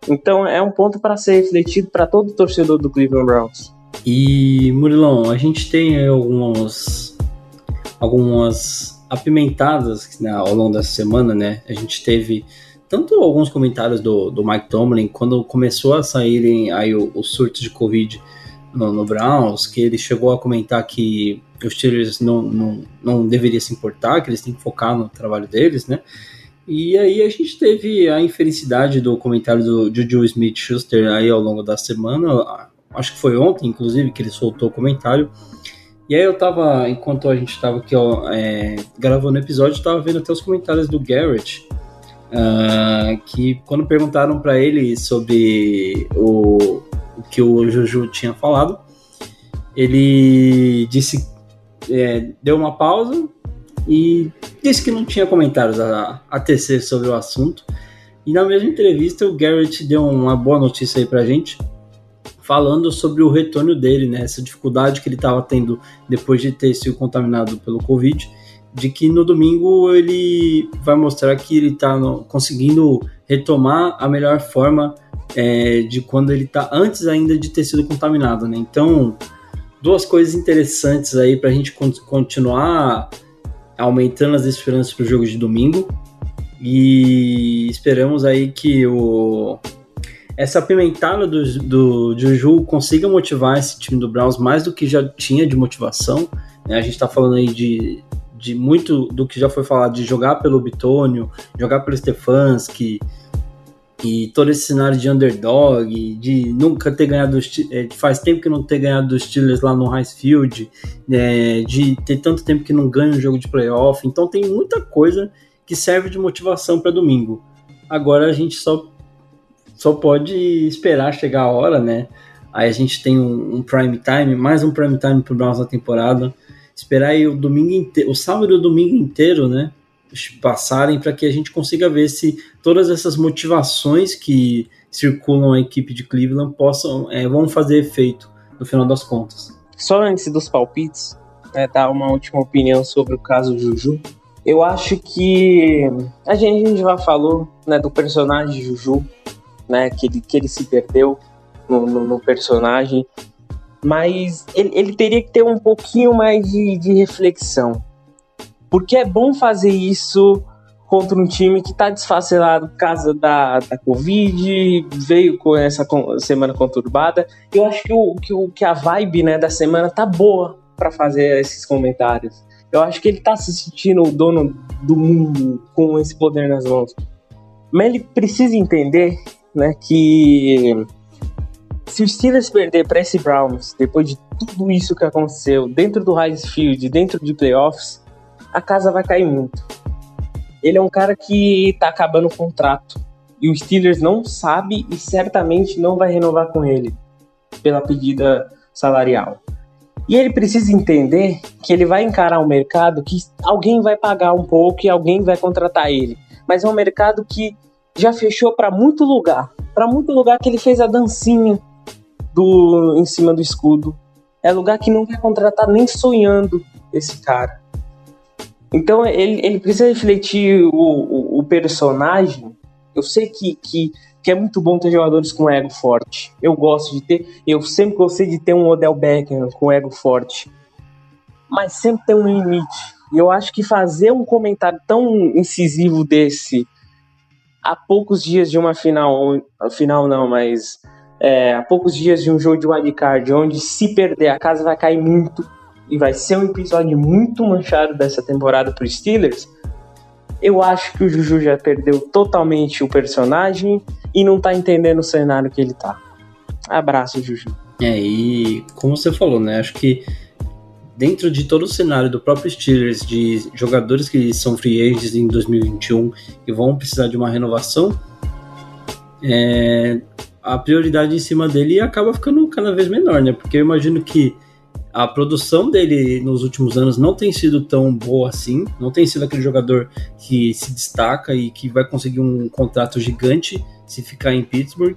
S2: Então é um ponto para ser refletido para todo torcedor do Cleveland Browns.
S1: E Murilão, a gente tem algumas algumas apimentadas né, ao longo dessa semana, né? A gente teve tanto alguns comentários do, do Mike Tomlin quando começou a saírem aí o surto de Covid no, no, Browns, que ele chegou a comentar que os Steelers não, não, não deveria se importar, que eles têm que focar no trabalho deles, né? E aí a gente teve a infelicidade do comentário do Juju Smith-Schuster aí ao longo da semana, acho que foi ontem, inclusive, que ele soltou o comentário. E aí eu tava, enquanto a gente tava aqui ó, é, gravando o episódio, tava vendo até os comentários do Garrett, uh, que quando perguntaram para ele sobre o, o, que o Juju tinha falado, ele disse, é, deu uma pausa e disse que não tinha comentários a, a tecer sobre o assunto. E na mesma entrevista o Garrett deu uma boa notícia aí pra gente, falando sobre o retorno dele, né? Essa dificuldade que ele estava tendo depois de ter sido contaminado pelo Covid, de que no domingo ele vai mostrar que ele está conseguindo retomar a melhor forma é, de quando ele está antes ainda de ter sido contaminado, né? Então, duas coisas interessantes aí para a gente continuar aumentando as esperanças para o jogo de domingo e esperamos aí que o essa apimentada do, do Juju consiga motivar esse time do Browns mais do que já tinha de motivação. Né? A gente está falando aí de, de muito do que já foi falado, de jogar pelo Bitônio, jogar pelo Stefanski, e todo esse cenário de underdog, de nunca ter ganhado, faz tempo que não ter ganhado dos Steelers lá no Heinz Field, é, de ter tanto tempo que não ganha um jogo de playoff, então tem muita coisa que serve de motivação para domingo. Agora a gente só, só pode esperar chegar a hora, né? Aí a gente tem um, um prime time, mais um prime time pro Browns na temporada. Esperar aí o domingo inteiro, o sábado e o domingo inteiro, né? Passarem para que a gente consiga ver se todas essas motivações que circulam a equipe de Cleveland possam é, vão fazer efeito no final das contas.
S2: Só antes dos palpites, né, dar uma última opinião sobre o caso Juju. Eu acho que a gente, a gente já falou né, do personagem Juju, né, que ele, que ele se perdeu no, no, no personagem, mas ele, ele, teria que ter um pouquinho mais de, de reflexão. Porque é bom fazer isso contra um time que está desfacelado por causa da, da Covid, veio com essa semana conturbada. Eu acho que, o, que, o, que a vibe né, da semana tá boa para fazer esses comentários. Eu acho que ele tá se sentindo o dono do mundo com esse poder nas mãos. Mas ele precisa entender né, que se o Steelers perder para esse Browns, depois de tudo isso que aconteceu, dentro do Heinz Field, dentro de playoffs, a casa vai cair muito. Ele é um cara que tá acabando o contrato. E o Steelers não sabe e certamente não vai renovar com ele pela pedida salarial. E ele precisa entender que ele vai encarar um mercado que alguém vai pagar um pouco e alguém vai contratar ele. Mas é um mercado que já fechou para muito lugar. Para muito lugar que ele fez a dancinha do em cima do escudo. É lugar que não vai contratar nem sonhando esse cara. Então ele, ele precisa refletir o, o, o personagem. Eu sei que, que que é muito bom ter jogadores com ego forte. Eu gosto de ter, eu sempre gostei de ter um Odell Beckham com ego forte. Mas sempre tem um limite. E eu acho que fazer um comentário tão incisivo desse há poucos dias de uma final, final não, mas é, há poucos dias de um jogo de wildcard, onde se perder a casa vai cair muito e vai ser um episódio muito manchado dessa temporada para Steelers. Eu acho que o Juju já perdeu totalmente o personagem e não tá entendendo o cenário que ele tá. Abraço, Juju.
S1: É, e como você falou, né? Acho que dentro de todo o cenário do próprio Steelers, de jogadores que são free agents em 2021 e vão precisar de uma renovação, é, a prioridade em cima dele acaba ficando cada vez menor, né? Porque eu imagino que a produção dele nos últimos anos não tem sido tão boa assim, não tem sido aquele jogador que se destaca e que vai conseguir um contrato gigante se ficar em Pittsburgh.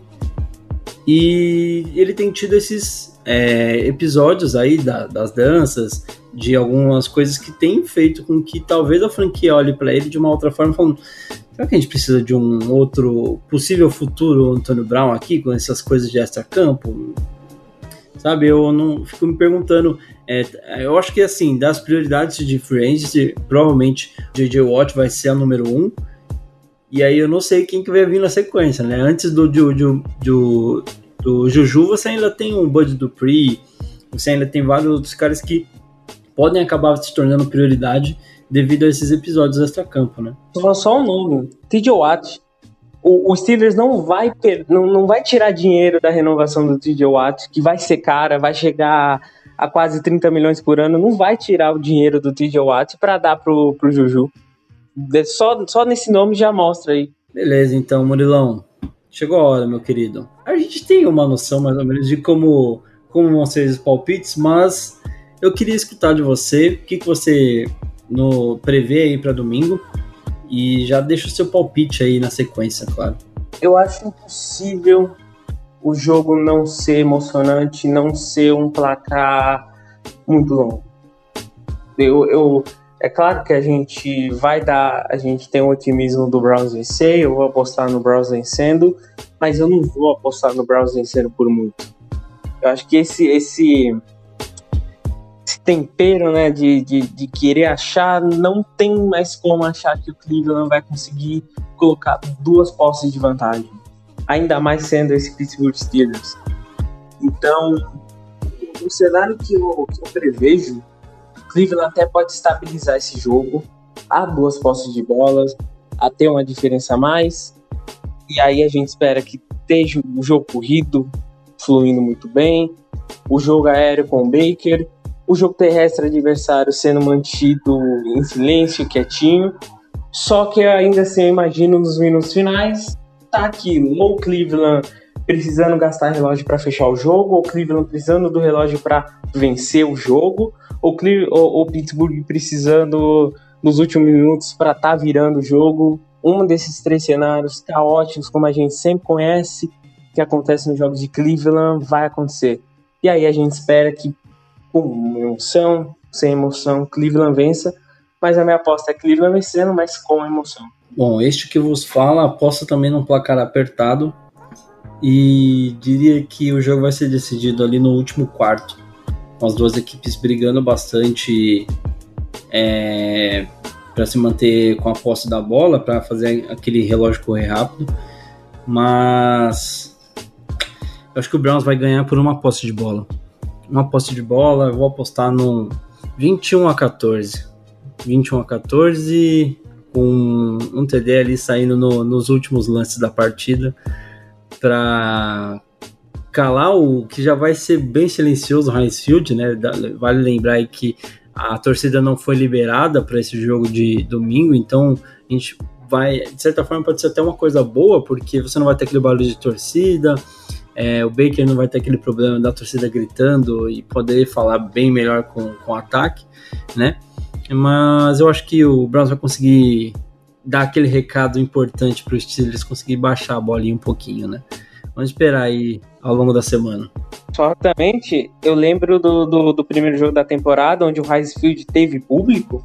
S1: E ele tem tido esses é, episódios aí da, das danças, de algumas coisas que tem feito com que talvez a franquia olhe para ele de uma outra forma, falando: será que a gente precisa de um outro possível futuro Antônio Brown aqui, com essas coisas de extra-campo? Sabe, eu não fico me perguntando. É, eu acho que assim, das prioridades de free agency, provavelmente J.J. Watt vai ser a número um e aí eu não sei quem que vai vir na sequência, né? Antes do, do, do, do, do Juju, você ainda tem o Bud Dupree, você ainda tem vários outros caras que podem acabar se tornando prioridade devido a esses episódios extra-campo, né?
S2: Só um nome, TJ Watt. O, o, Steelers não vai, per, não, não vai tirar dinheiro da renovação do TJ Watt, que vai ser cara, vai chegar a quase 30 milhões por ano, não vai tirar o dinheiro do TJ Watt para dar pro, pro Juju. Só, só nesse nome já mostra aí.
S1: Beleza, então, Murilão. Chegou a hora, meu querido. A gente tem uma noção mais ou menos de como, como vão ser os palpites, mas eu queria escutar de você o que, que você no, prevê aí para domingo e já deixa o seu palpite aí na sequência, claro.
S2: Eu acho impossível o jogo não ser emocionante, não ser um placar muito longo. Eu, eu, é claro que a gente vai dar, a gente tem o otimismo do Browns vencer, eu vou apostar no Browns vencendo, mas eu não vou apostar no Browns vencendo por muito. Eu acho que esse, esse tempero, né, de, de, de, querer achar, não tem mais como achar que o Cleveland vai conseguir colocar duas posses de vantagem. Ainda mais sendo esse Pittsburgh Steelers. Então, o cenário que eu, que eu prevejo Cleveland até pode estabilizar esse jogo a duas posses de bolas, a ter uma diferença a mais. E aí a gente espera que esteja o jogo corrido fluindo muito bem, o jogo aéreo com o Baker, o jogo terrestre adversário sendo mantido em silêncio, quietinho. Só que ainda assim eu imagino nos minutos finais, tá aqui, ou Cleveland precisando gastar relógio para fechar o jogo, ou Cleveland precisando do relógio para vencer o jogo, o, Cle- o, o Pittsburgh precisando nos últimos minutos para estar virando o jogo. Um desses três cenários caóticos, como a gente sempre conhece, que acontece nos jogos de Cleveland, vai acontecer. E aí a gente espera que, com emoção, sem emoção, Cleveland vença. Mas a minha aposta é Cleveland vencendo, mas com emoção.
S1: Bom, este que vos fala aposta também num placar apertado e diria que o jogo vai ser decidido ali no último quarto, com as duas equipes brigando bastante é, para se manter com a posse da bola, para fazer aquele relógio correr rápido, mas eu acho que o Browns vai ganhar por uma posse de bola. Uma posse de bola, eu vou apostar no 21 a 14. 21 a 14 com um TD ali saindo no- nos últimos lances da partida para calar o que já vai ser bem silencioso o Heinz Field, né? Vale lembrar que a torcida não foi liberada para esse jogo de domingo, então a gente vai, de certa forma, pode ser até uma coisa boa, porque você não vai ter aquele barulho de torcida, é, o Baker não vai ter aquele problema da torcida gritando e poder falar bem melhor com, com o ataque, né? Mas eu acho que o Browns vai conseguir dar aquele recado importante para os Steelers conseguir baixar a bolinha um pouquinho, né? Vamos esperar aí ao longo da semana.
S2: Só rapidamente, eu lembro do, do, do primeiro jogo da temporada, onde o Heinz Field teve público,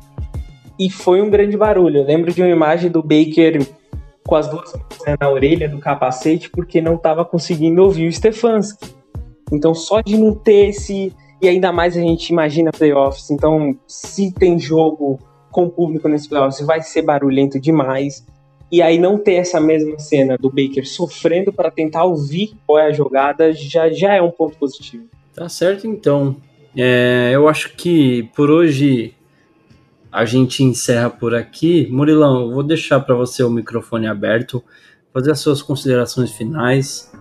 S2: e foi um grande barulho. Eu lembro de uma imagem do Baker com as duas mãos né, na orelha do capacete, porque não estava conseguindo ouvir o Stefanski. Então, só de não ter esse. E ainda mais a gente imagina playoffs. Então, se tem jogo com público nesse playoffs, vai ser barulhento demais. E aí não ter essa mesma cena do Baker sofrendo para tentar ouvir qual é a jogada já, já é um ponto positivo.
S1: Tá certo, então. É, eu acho que por hoje a gente encerra por aqui. Murilão, eu vou deixar para você o microfone aberto, fazer as suas considerações finais,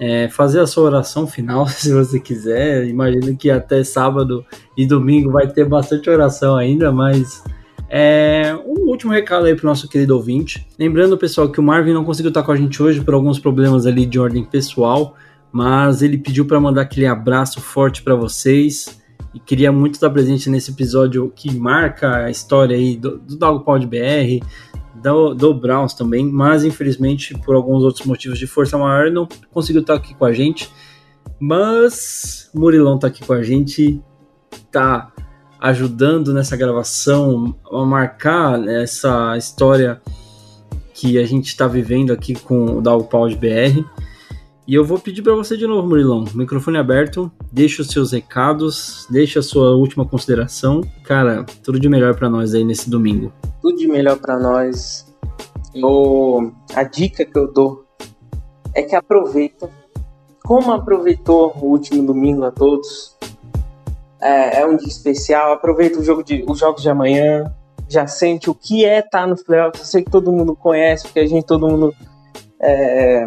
S1: é, fazer a sua oração final, se você quiser. Imagino que até sábado e domingo vai ter bastante oração ainda, mas é, um último recado aí pro nosso querido ouvinte. Lembrando, pessoal, que o Marvin não conseguiu estar com a gente hoje por alguns problemas ali de ordem pessoal, mas ele pediu para mandar aquele abraço forte para vocês e queria muito estar presente nesse episódio que marca a história aí do, do Dog Pod BR, do, do Browns também, mas infelizmente por alguns outros motivos de força maior não conseguiu estar aqui com a gente. Mas Murilão tá aqui com a gente, tá ajudando nessa gravação a marcar essa história que a gente está vivendo aqui com o Dogpound BR. E eu vou pedir para você de novo, Murilão, microfone aberto, deixa os seus recados, deixa a sua última consideração. Cara, tudo de melhor para nós aí nesse domingo.
S2: Tudo de melhor para nós. Eu, a dica que eu dou é que aproveita. Como aproveitou o último domingo a todos, é, é um dia especial. Aproveita o jogo de, os jogos de amanhã. Já sente o que é estar nos playoffs. Eu sei que todo mundo conhece, porque a gente, todo mundo é,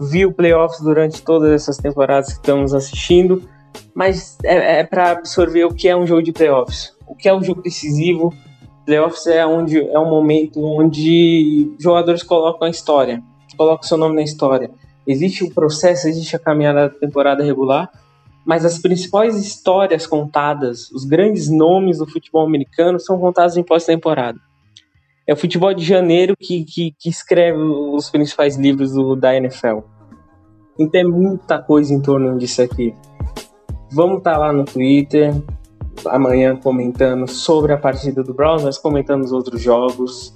S2: viu playoffs durante todas essas temporadas que estamos assistindo. Mas é, é para absorver o que é um jogo de playoffs. O que é um jogo decisivo. Playoffs é, onde, é um momento onde jogadores colocam a história, colocam seu nome na história. Existe o processo, existe a caminhada da temporada regular, mas as principais histórias contadas, os grandes nomes do futebol americano são contados em pós-temporada. É o futebol de janeiro que, que, que escreve os principais livros do, da NFL. Então é muita coisa em torno disso aqui. Vamos estar lá no Twitter amanhã comentando sobre a partida do Browns, comentando os outros jogos.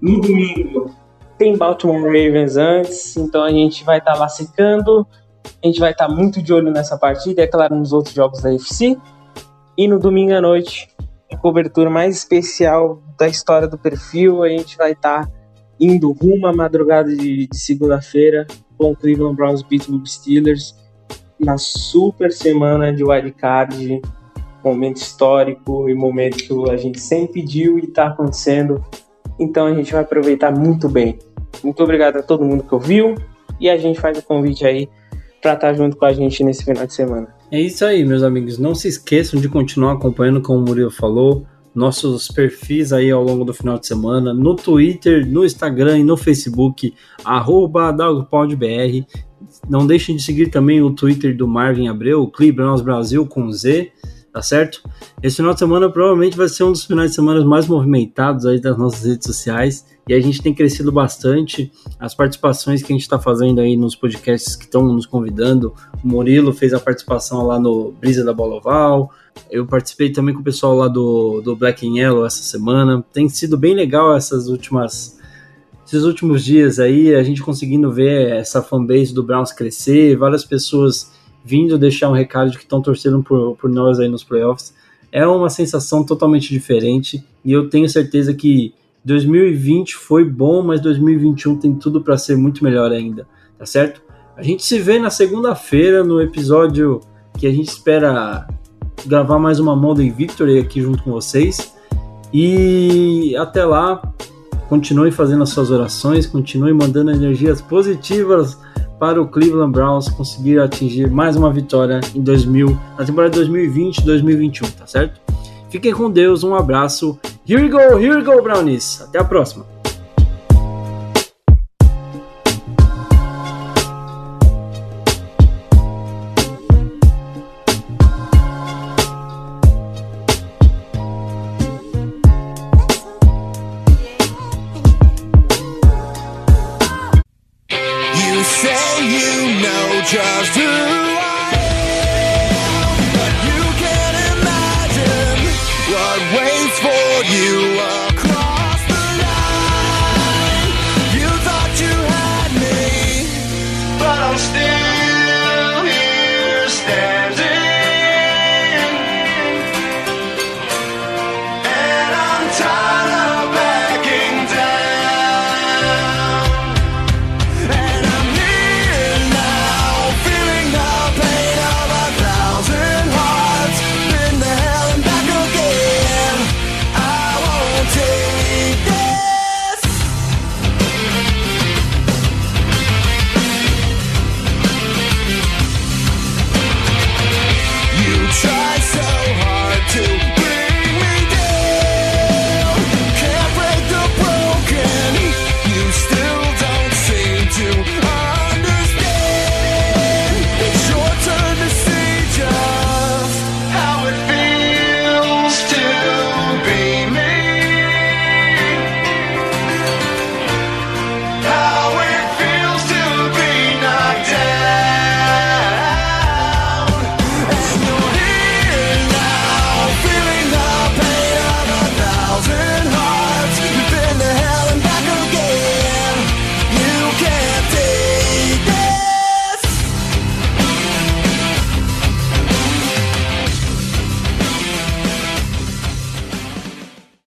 S2: No domingo tem Baltimore Ravens antes, então a gente vai estar lá secando. A gente vai estar muito de olho nessa partida, é claro, nos outros jogos da UFC. E no domingo à noite, cobertura mais especial da história do perfil, a gente vai estar indo rumo à madrugada de, de segunda-feira com o Cleveland Browns Pittsburgh Steelers na super semana de wildcard, momento histórico e momento que a gente sempre pediu e está acontecendo. Então a gente vai aproveitar muito bem. Muito obrigado a todo mundo que ouviu e a gente faz o convite aí para estar junto com a gente nesse final de semana.
S1: É isso aí, meus amigos. Não se esqueçam de continuar acompanhando, como o Murilo falou, nossos perfis aí ao longo do final de semana, no Twitter, no Instagram e no Facebook, arroba DogPodBR. Não deixem de seguir também o Twitter do Marvin Abreu, o Clibrowns Brasil com Z. tá certo? Esse final de semana provavelmente vai ser um dos finais de semana mais movimentados aí das nossas redes sociais e a gente tem crescido bastante as participações que a gente está fazendo aí nos podcasts que estão nos convidando. O Murilo fez a participação lá no Brisa da Bola Oval. Eu participei também com o pessoal lá do, do Black and Yellow essa semana. Tem sido bem legal essas últimas esses últimos dias aí, a gente conseguindo ver essa fanbase do Browns crescer, várias pessoas vindo deixar um recado de que estão torcendo por, por nós aí nos playoffs. É uma sensação totalmente diferente e eu tenho certeza que 2020 foi bom, mas 2021 tem tudo para ser muito melhor ainda, tá certo? A gente se vê na segunda-feira no episódio que a gente espera gravar mais uma Modern Victory aqui junto com vocês. E até lá, continue fazendo as suas orações, continue mandando energias positivas para o Cleveland Browns conseguir atingir mais uma vitória em 2000, na temporada 2020-2021, tá certo? Fiquem com Deus, um abraço. Here we go, here we go, Brownies. Até a próxima.